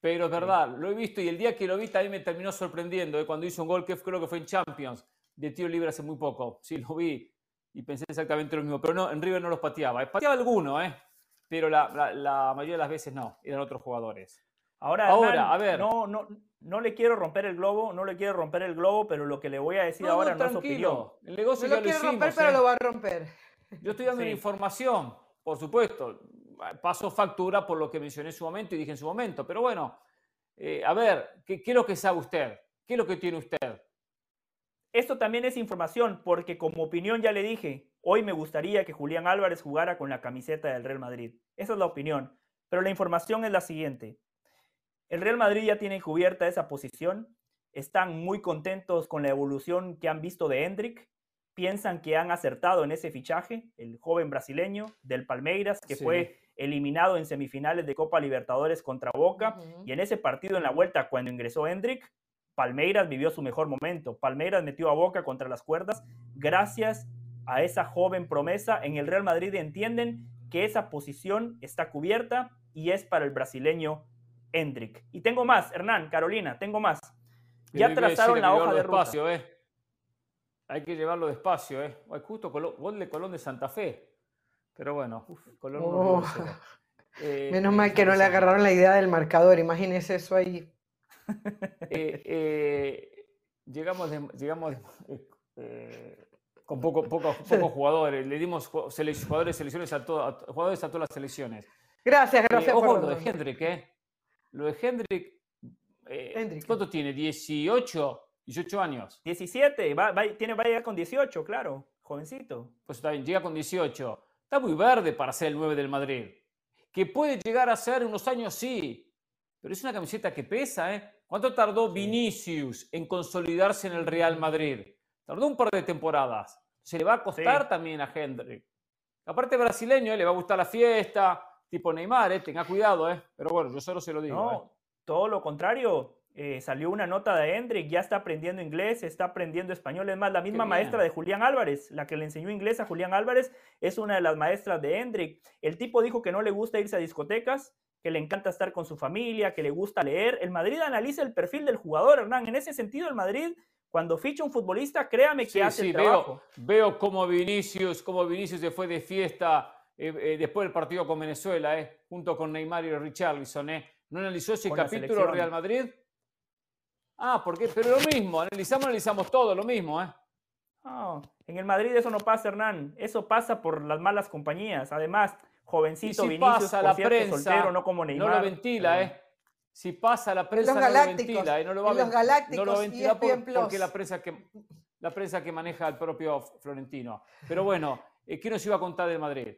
Pero es verdad, lo he visto y el día que lo vi también me terminó sorprendiendo. ¿eh? Cuando hizo un gol que creo que fue en Champions de tiro libre hace muy poco. Sí, lo vi y pensé exactamente lo mismo. Pero no, en River no los pateaba. Pateaba alguno, ¿eh? Pero la, mayoría de las veces no, eran otros jugadores. Ahora, ahora a ver. No, no, no le quiero romper el globo, no le quiero romper el globo, pero lo que le voy a decir ahora no, es opinión. El negocio no lo, quiero romper, pero ¿eh? lo va a romper. Yo estoy dando información, por supuesto. Paso factura por lo que mencioné en su momento y dije en su momento. Pero bueno, eh, a ver, ¿qué, ¿qué es lo que sabe usted? ¿Qué es lo que tiene usted? Esto también es información porque como opinión ya le dije, hoy me gustaría que Julián Álvarez jugara con la camiseta del Real Madrid. Esa es la opinión. Pero la información es la siguiente. El Real Madrid ya tiene cubierta esa posición. Están muy contentos con la evolución que han visto de Hendrik. Piensan que han acertado en ese fichaje, el joven brasileño del Palmeiras, que fue eliminado en semifinales de Copa Libertadores contra Boca. Y en ese partido en la vuelta, cuando ingresó Hendrik, Palmeiras vivió su mejor momento. Palmeiras metió a Boca contra las cuerdas gracias a esa joven promesa. En el Real Madrid entienden que esa posición está cubierta y es para el brasileño Hendrik. Y tengo más, Hernán, Carolina, tengo más. Ya trazaron la hoja de ruta. Eh. Hay que llevarlo despacio, ¿eh? justo gol de Colón de Santa Fe. Pero bueno, Colón oh. eh, Menos mal que no le agarraron la idea del marcador. Imagínese eso ahí. Eh, eh, llegamos llegamos eh, con poco, pocos jugadores. Le dimos jugadores, selecciones a, jugadores a todas las selecciones. Gracias, gracias. ojo, lo de Hendrik, ¿eh? Lo de Hendrik. ¿Cuánto tiene? ¿18? 18 años. 17, va, tiene, va a llegar con 18, claro, jovencito. Pues está bien, llega con 18. Está muy verde para ser el 9 del Madrid. Que puede llegar a ser unos años, sí, pero es una camiseta que pesa, ¿eh? ¿Cuánto tardó Vinicius en consolidarse en el Real Madrid? Tardó un par de temporadas. Se le va a costar también a Hendrik. Aparte brasileño, ¿eh? le va a gustar la fiesta, tipo Neymar, ¿eh? tenga cuidado, ¿eh? pero bueno, yo solo se lo digo. No, ¿eh? todo lo contrario. Eh, salió una nota de Hendrik, ya está aprendiendo inglés, está aprendiendo español. Es más, la misma maestra de Julián Álvarez, la que le enseñó inglés a Julián Álvarez, es una de las maestras de Hendrik. El tipo dijo que no le gusta irse a discotecas, que le encanta estar con su familia, que le gusta leer. El Madrid analiza el perfil del jugador, Hernán. En ese sentido, el Madrid, cuando ficha un futbolista, créame que hace el trabajo. Veo, veo como Vinicius, como Vinicius se fue de fiesta eh, eh, después del partido con Venezuela, eh, junto con Neymar y Richarlison. Eh. ¿No analizó ese capítulo Real Madrid? Ah, porque, pero lo mismo, analizamos, analizamos todo, lo mismo, ¿eh? en el Madrid eso no pasa, Hernán. Eso pasa por las malas compañías. Además, jovencito si Vinicius, pasa la prensa, soltero, no como Neymar. No lo ventila, ¿eh? Si pasa la prensa, no lo ventila, ¿eh? No lo, va los galácticos, no lo ventila porque la prensa, que, la prensa que maneja el propio Florentino. Pero bueno, eh, ¿qué nos iba a contar del Madrid?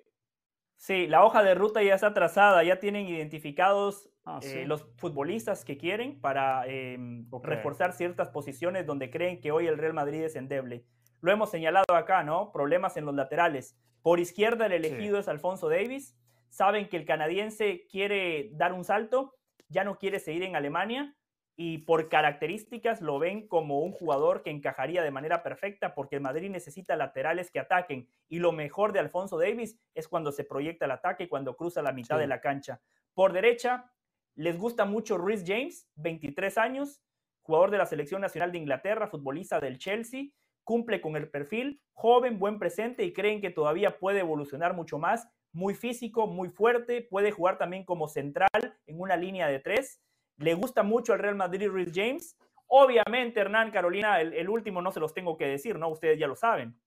Sí, la hoja de ruta ya está trazada, ya tienen identificados ah, eh, los futbolistas que quieren para em, reforzar ciertas posiciones donde creen que hoy el Real Madrid es endeble. Lo hemos señalado acá, ¿no? Problemas en los laterales. Por izquierda el elegido es Alfonso Davis. Saben que el canadiense quiere dar un salto, ya no quiere seguir en Alemania y por características lo ven como un jugador que encajaría de manera perfecta porque el Madrid necesita laterales que ataquen y lo mejor de Alfonso Davis es cuando se proyecta el ataque y cuando cruza la mitad de la cancha. Por derecha, les gusta mucho Rhys James, 23 años, jugador de la selección nacional de Inglaterra, futbolista del Chelsea, cumple con el perfil, joven, buen presente y creen que todavía puede evolucionar mucho más, muy físico, muy fuerte, puede jugar también como central en una línea de tres le gusta mucho al Real Madrid Rhys James. Obviamente, Hernán, Carolina, el, último no se los tengo que decir, ¿no? Ustedes ya lo saben.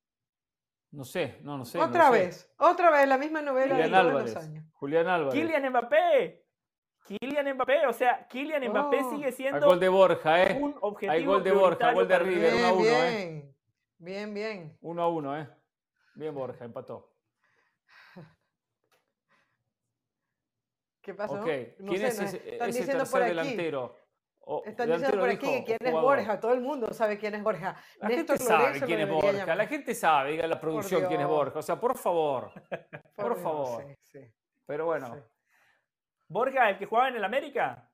No sé, no, no sé. Otra vez, otra vez, la misma novela Julián Álvarez, Julián Álvarez. Kylian Mbappé. Kylian Mbappé, o sea, Kylian Mbappé oh. sigue siendo. Hay gol de Borja, ¿eh? Un objetivo Hay gol de Borja, gol de River, 1 a 1, ¿eh? Bien, bien. 1 a 1, ¿eh? Bien, Borja, empató. ¿Qué pasó? Okay. ¿Quién es ese, ese tercer delantero? Están diciendo por aquí que quién es Borja. Todo el mundo sabe quién es Borja. La gente sabe quién es Borja. La gente sabe, diga la producción quién es Borja. O sea, por favor. Por, favor. Sí, sí. Pero bueno. Borja, el que jugaba en el América.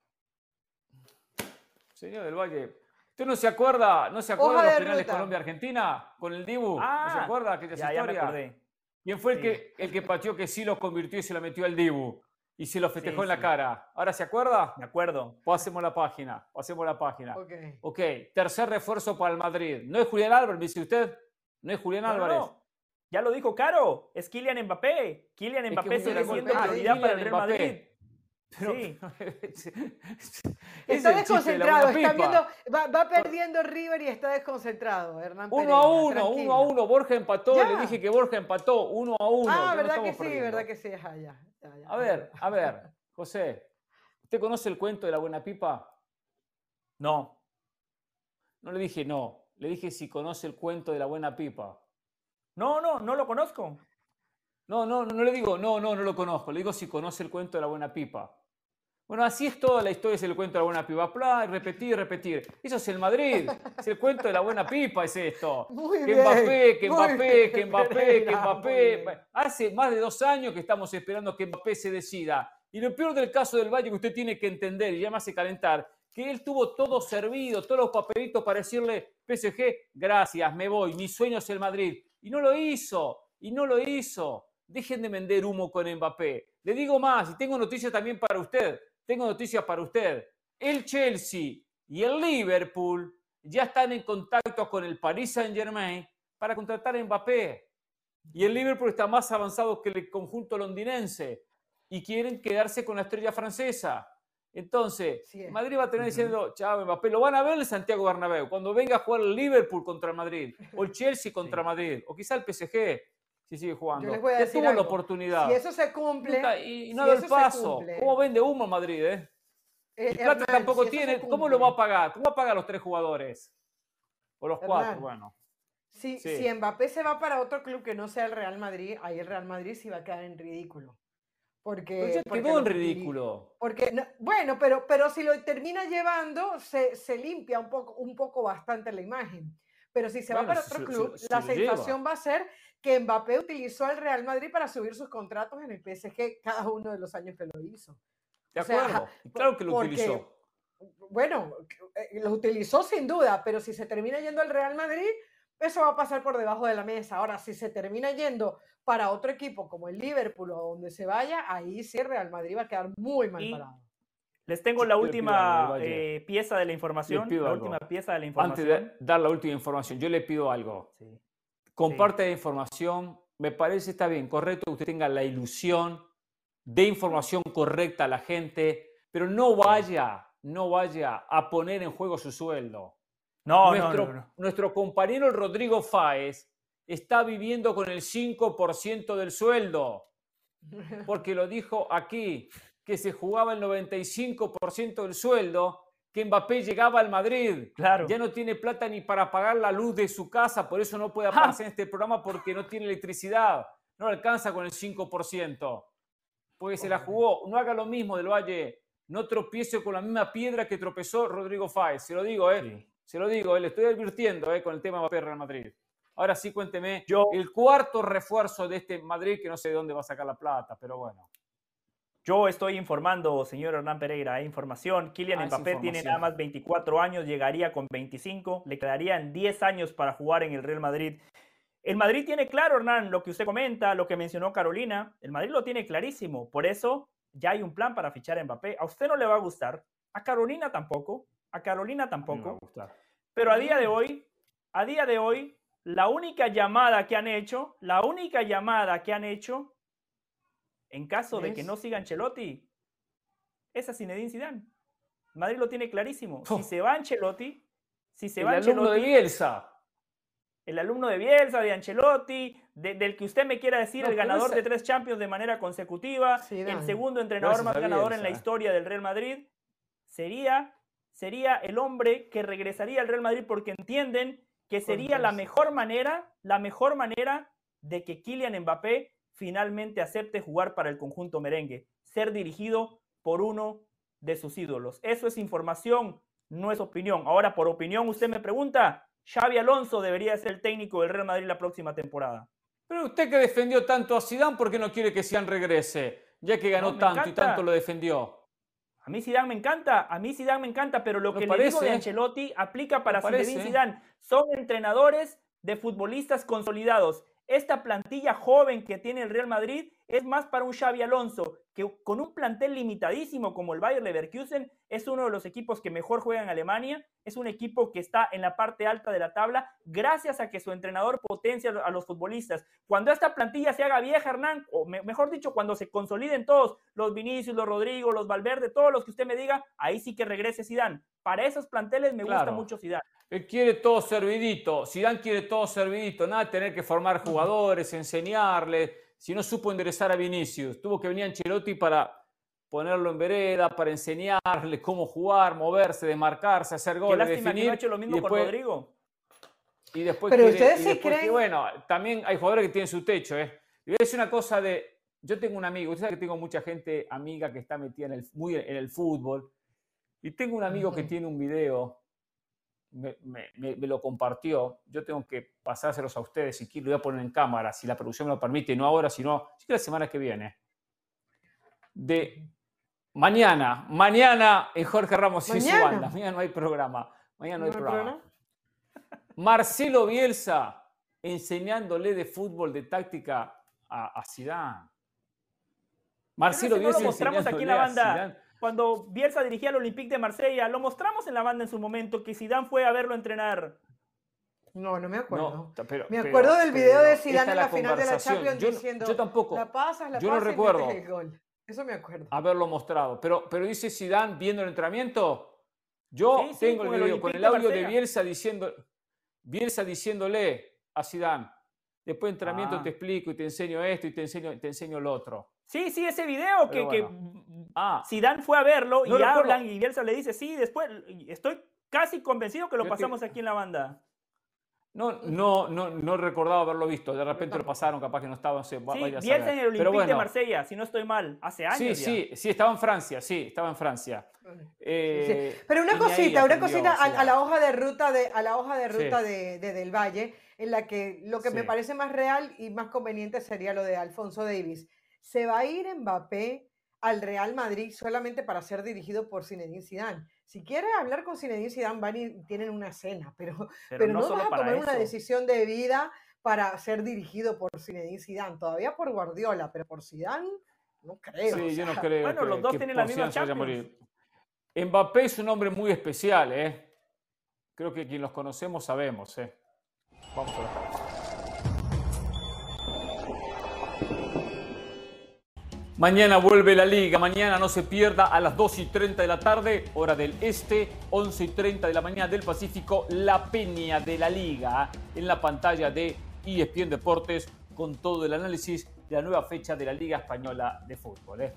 Señor del Valle. ¿Usted no se acuerda, no se acuerda de los finales Colombia-Argentina con el Dibu? ¿No se ah, acuerda aquella ya, historia? Ya me. ¿Quién fue el, que, el que pateó que sí lo convirtió y se lo metió al Dibu? Y se lo festejó en la cara. ¿Ahora se acuerda? De acuerdo. Pasemos la página, pasemos la página. Ok. Ok, tercer refuerzo para el Madrid. ¿No es Julián Álvarez, dice usted? ¿No es Julián Álvarez? Ya lo dijo Caro, es Kylian Mbappé. Kylian Mbappé sigue siendo prioridad para el Real Madrid. Sí. está desconcentrado, está viendo, va, perdiendo River y está desconcentrado, Hernán Uno a uno, uno a uno, Borja empató, le dije que Borja empató, uno a uno. Ah, verdad que sí, verdad que sí, ya. A ver, a ver, José, ¿usted conoce el cuento de la buena pipa? No. No le dije no, le dije si conoce el cuento de la buena pipa. No, no, no lo conozco. No, no, no le digo no, no, no lo conozco, le digo si conoce el cuento de la buena pipa. Bueno, así es toda la historia, es el cuento de la buena pipa. Plá, repetir, repetir. Eso es el Madrid. Es el cuento de la buena pipa, es esto. Muy que bien, Mbappé, que Mbappé, que Mbappé, que Mbappé. Hace más de dos años que estamos esperando que Mbappé se decida. Y lo peor del caso del Valle que usted tiene que entender, y ya me hace calentar, que él tuvo todo servido, todos los papelitos para decirle, PSG, gracias, me voy, mi sueño es el Madrid. Y no lo hizo, y no lo hizo. Dejen de vender humo con Mbappé. Le digo más, y tengo noticias también para usted tengo noticias para usted. El Chelsea y el Liverpool ya están en contacto con el Paris Saint-Germain para contratar a Mbappé. Y el Liverpool está más avanzado que el conjunto londinense y quieren quedarse con la estrella francesa. Entonces, Madrid va a tener diciendo, chao, Mbappé, lo van a ver en Santiago Bernabéu, cuando venga a jugar el Liverpool contra el Madrid, o el Chelsea contra Madrid, o quizá el PSG si sigue jugando. Yo les tuvo la oportunidad. Si eso se cumple. y, no si el paso. ¿Cómo vende humo Madrid, eh? eh plata tampoco tiene. ¿Cómo lo va a pagar? ¿Cómo va a pagar los tres jugadores? O los cuatro, bueno. Si, si Mbappé se va para otro club que no sea el Real Madrid, ahí el Real Madrid sí va a quedar en ridículo. Porque, porque quedó en ridículo. Porque, bueno, pero, pero si lo termina llevando, se, se, limpia un poco, un poco bastante la imagen. Pero si se va para otro club, la sensación va a ser que Mbappé utilizó al Real Madrid para subir sus contratos en el PSG cada uno de los años que lo hizo. De acuerdo, claro que lo utilizó. Bueno, eh, lo utilizó sin duda, pero si se termina yendo al Real Madrid, eso va a pasar por debajo de la mesa. Ahora, si se termina yendo para otro equipo como el Liverpool o donde se vaya, ahí sí el Real Madrid va a quedar muy mal parado. Les tengo la última eh, pieza de la información. La última pieza de la información. Antes de dar la última información, yo le pido algo. Sí comparte la información. Me parece está bien, correcto que usted tenga la ilusión de información correcta a la gente, pero no vaya, no vaya a poner en juego su sueldo. No, nuestro, no, nuestro compañero Rodrigo Fáez está viviendo con el 5% del sueldo, porque lo dijo aquí, que se jugaba el 95% del sueldo que Mbappé llegaba al Madrid. Claro. Ya no tiene plata ni para pagar la luz de su casa, por eso no puede aparecer en este programa porque no tiene electricidad. No alcanza con el 5%. Porque se la jugó. No haga lo mismo del Valle. No tropiece con la misma piedra que tropezó Rodrigo Fáez. Se lo digo, ¿eh? Se lo digo, ¿eh? le estoy advirtiendo ¿eh? con el tema Mbappé Real Madrid. Ahora sí, cuénteme, Yo, el cuarto refuerzo de este Madrid que no sé de dónde va a sacar la plata, pero bueno. Yo estoy informando, señor Hernán Pereira, hay información. Kylian ah, Mbappé tiene nada más 24 años, llegaría con 25, le quedarían 10 años para jugar en el Real Madrid. El Madrid tiene claro, Hernán, lo que usted comenta, lo que mencionó Carolina. El Madrid lo tiene clarísimo. Por eso ya hay un plan para fichar a Mbappé. A usted no le va a gustar, a Carolina tampoco, a Carolina tampoco. Pero a día de hoy, a día de hoy, la única llamada que han hecho, la única llamada que han hecho en caso de que no siga Ancelotti, es a Zinedine Zidane. Madrid lo tiene clarísimo. Si se va Ancelotti, si se el va alumno de Bielsa. El alumno de Bielsa, de Ancelotti, del que usted me quiera decir, el ganador de tres Champions de manera consecutiva, el segundo entrenador más ganador en la historia del Real Madrid, sería, sería el hombre que regresaría al Real Madrid porque entienden que sería la mejor manera, la mejor manera de que Kylian Mbappé finalmente acepte jugar para el conjunto merengue, ser dirigido por uno de sus ídolos. Eso es información, no es opinión. Ahora, por opinión, usted me pregunta, Xavi Alonso debería ser el técnico del Real Madrid la próxima temporada. Pero usted que defendió tanto a Zidane, ¿por qué no quiere que Zidane regrese? Ya que ganó tanto y tanto lo defendió. A mí Zidane me encanta, a mí Zidane me encanta, pero lo que le digo de Ancelotti aplica para Zinedine Zidane. Son entrenadores de futbolistas consolidados. Esta plantilla joven que tiene el Real Madrid es más para un Xavi Alonso, que con un plantel limitadísimo como el Bayer Leverkusen es uno de los equipos que mejor juega en Alemania, es un equipo que está en la parte alta de la tabla gracias a que su entrenador potencia a los futbolistas. Cuando esta plantilla se haga vieja, Hernán, o mejor dicho, cuando se consoliden todos, los Vinicius, los Rodrigo, los Valverde, todos los que usted me diga, ahí sí que regrese Zidane. Para esos planteles me gusta mucho Zidane. Él quiere todo servidito. Zidane quiere todo servidito. Nada de tener que formar jugadores, enseñarles. Si no supo enderezar a Vinicius, tuvo que venir Ancelotti para ponerlo en vereda, para enseñarle cómo jugar, moverse, desmarcarse, hacer goles, definir. Que ha hecho lo mismo con Rodrigo. Y después Pero ustedes sí creen... bueno, también hay jugadores que tienen su techo, ¿eh? Y voy a decir una cosa de... Yo tengo un amigo, usted sabe que tengo mucha gente amiga que está metida en el, muy en el fútbol. Y tengo un amigo que tiene un video me, lo compartió. Yo tengo que pasárselos a ustedes y lo voy a poner en cámara, si la producción me lo permite, no ahora, sino la semana que viene. De mañana, mañana en Jorge Ramos y su banda. Mañana no hay programa. Mañana no hay, programa. Marcelo Bielsa enseñándole de fútbol, de táctica a, a Zidane. Marcelo Bielsa. Lo mostramos aquí en la banda cuando Bielsa dirigía al Olympique de Marsella. Lo mostramos en la banda en su momento, que Zidane fue a verlo entrenar. No, no me acuerdo. me acuerdo del video de Zidane en la, final de la Champions diciendo, yo tampoco. La pasas, la yo no recuerdo. el gol. Eso me acuerdo. Haberlo mostrado. Pero, pero dice Zidane viendo el entrenamiento. Yo tengo el video con el audio de, Bielsa diciendo, Bielsa diciéndole a Zidane, después de entrenamiento ah. te explico y te enseño esto y te enseño, te enseño lo otro. Sí, sí, ese video que, que ah, Zidane fue a verlo y hablan y Bielsa le dice, sí, después estoy casi convencido que lo pasamos aquí en la banda. No, no, no, no recordaba haberlo visto. De repente lo pasaron, capaz que no estaba. sí, Bielsa en el Olympique de Marsella, si no estoy mal, hace años. Sí, sí, sí, estaba en Francia, sí, estaba en Francia. Eh, Pero una cosita, una cosita a, la hoja de ruta de, a la hoja de ruta de, Del Valle, en la que lo que me parece más real y más conveniente sería lo de Alfonso Davis se va a ir Mbappé al Real Madrid solamente para ser dirigido por Zinedine Zidane. Si quiere hablar con Zinedine Zidane, van y tienen una cena, pero, pero, no, vas a tomar una decisión de vida para ser dirigido por Zinedine Zidane. Todavía por Guardiola, pero por Zidane no creo. Sí, yo no creo. Bueno, los dos tienen la misma Champions. Mbappé es un hombre muy especial, ¿eh? Creo que quien los conocemos sabemos, ¿eh? Vamos a ver. Mañana vuelve la liga, mañana no se pierda a las 2 y 30 de la tarde, hora del este, 11 y 30 de la mañana del Pacífico, la peña de la liga en la pantalla de ESPN Deportes con todo el análisis de la nueva fecha de la Liga Española de Fútbol. ¿eh?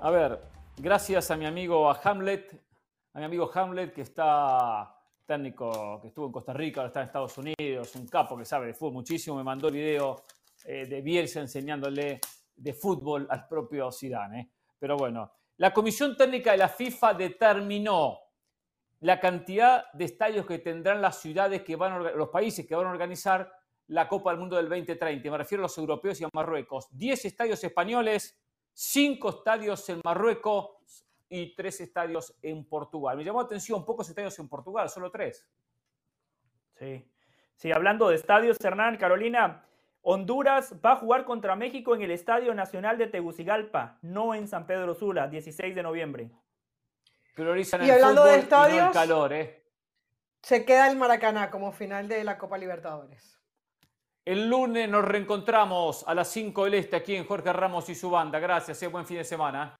A ver, gracias a mi amigo Hamlet, a mi amigo Hamlet, que está técnico, que estuvo en Costa Rica, ahora está en Estados Unidos, un capo que sabe de fútbol muchísimo, me mandó el video eh, de Bielsa enseñándole de fútbol al propio Zidane. ¿eh? Pero bueno, la Comisión Técnica de la FIFA determinó la cantidad de estadios que tendrán las ciudades que van a, los países que van a organizar la Copa del Mundo del 2030. Me refiero a los europeos y a Marruecos. 10 estadios españoles, 5 estadios en Marruecos y 3 estadios en Portugal. Me llamó la atención pocos estadios en Portugal, solo 3. Sí. Sí, hablando de estadios, Hernán, Carolina, Honduras va a jugar contra México en el Estadio Nacional de Tegucigalpa, no en San Pedro Sula, 16 de noviembre. Priorizan y el hablando de estadios, el calor, ¿eh? Se queda el Maracaná como final de la Copa Libertadores. El lunes nos reencontramos a las 5 del Este aquí en Jorge Ramos y su banda. Gracias, y eh, buen fin de semana.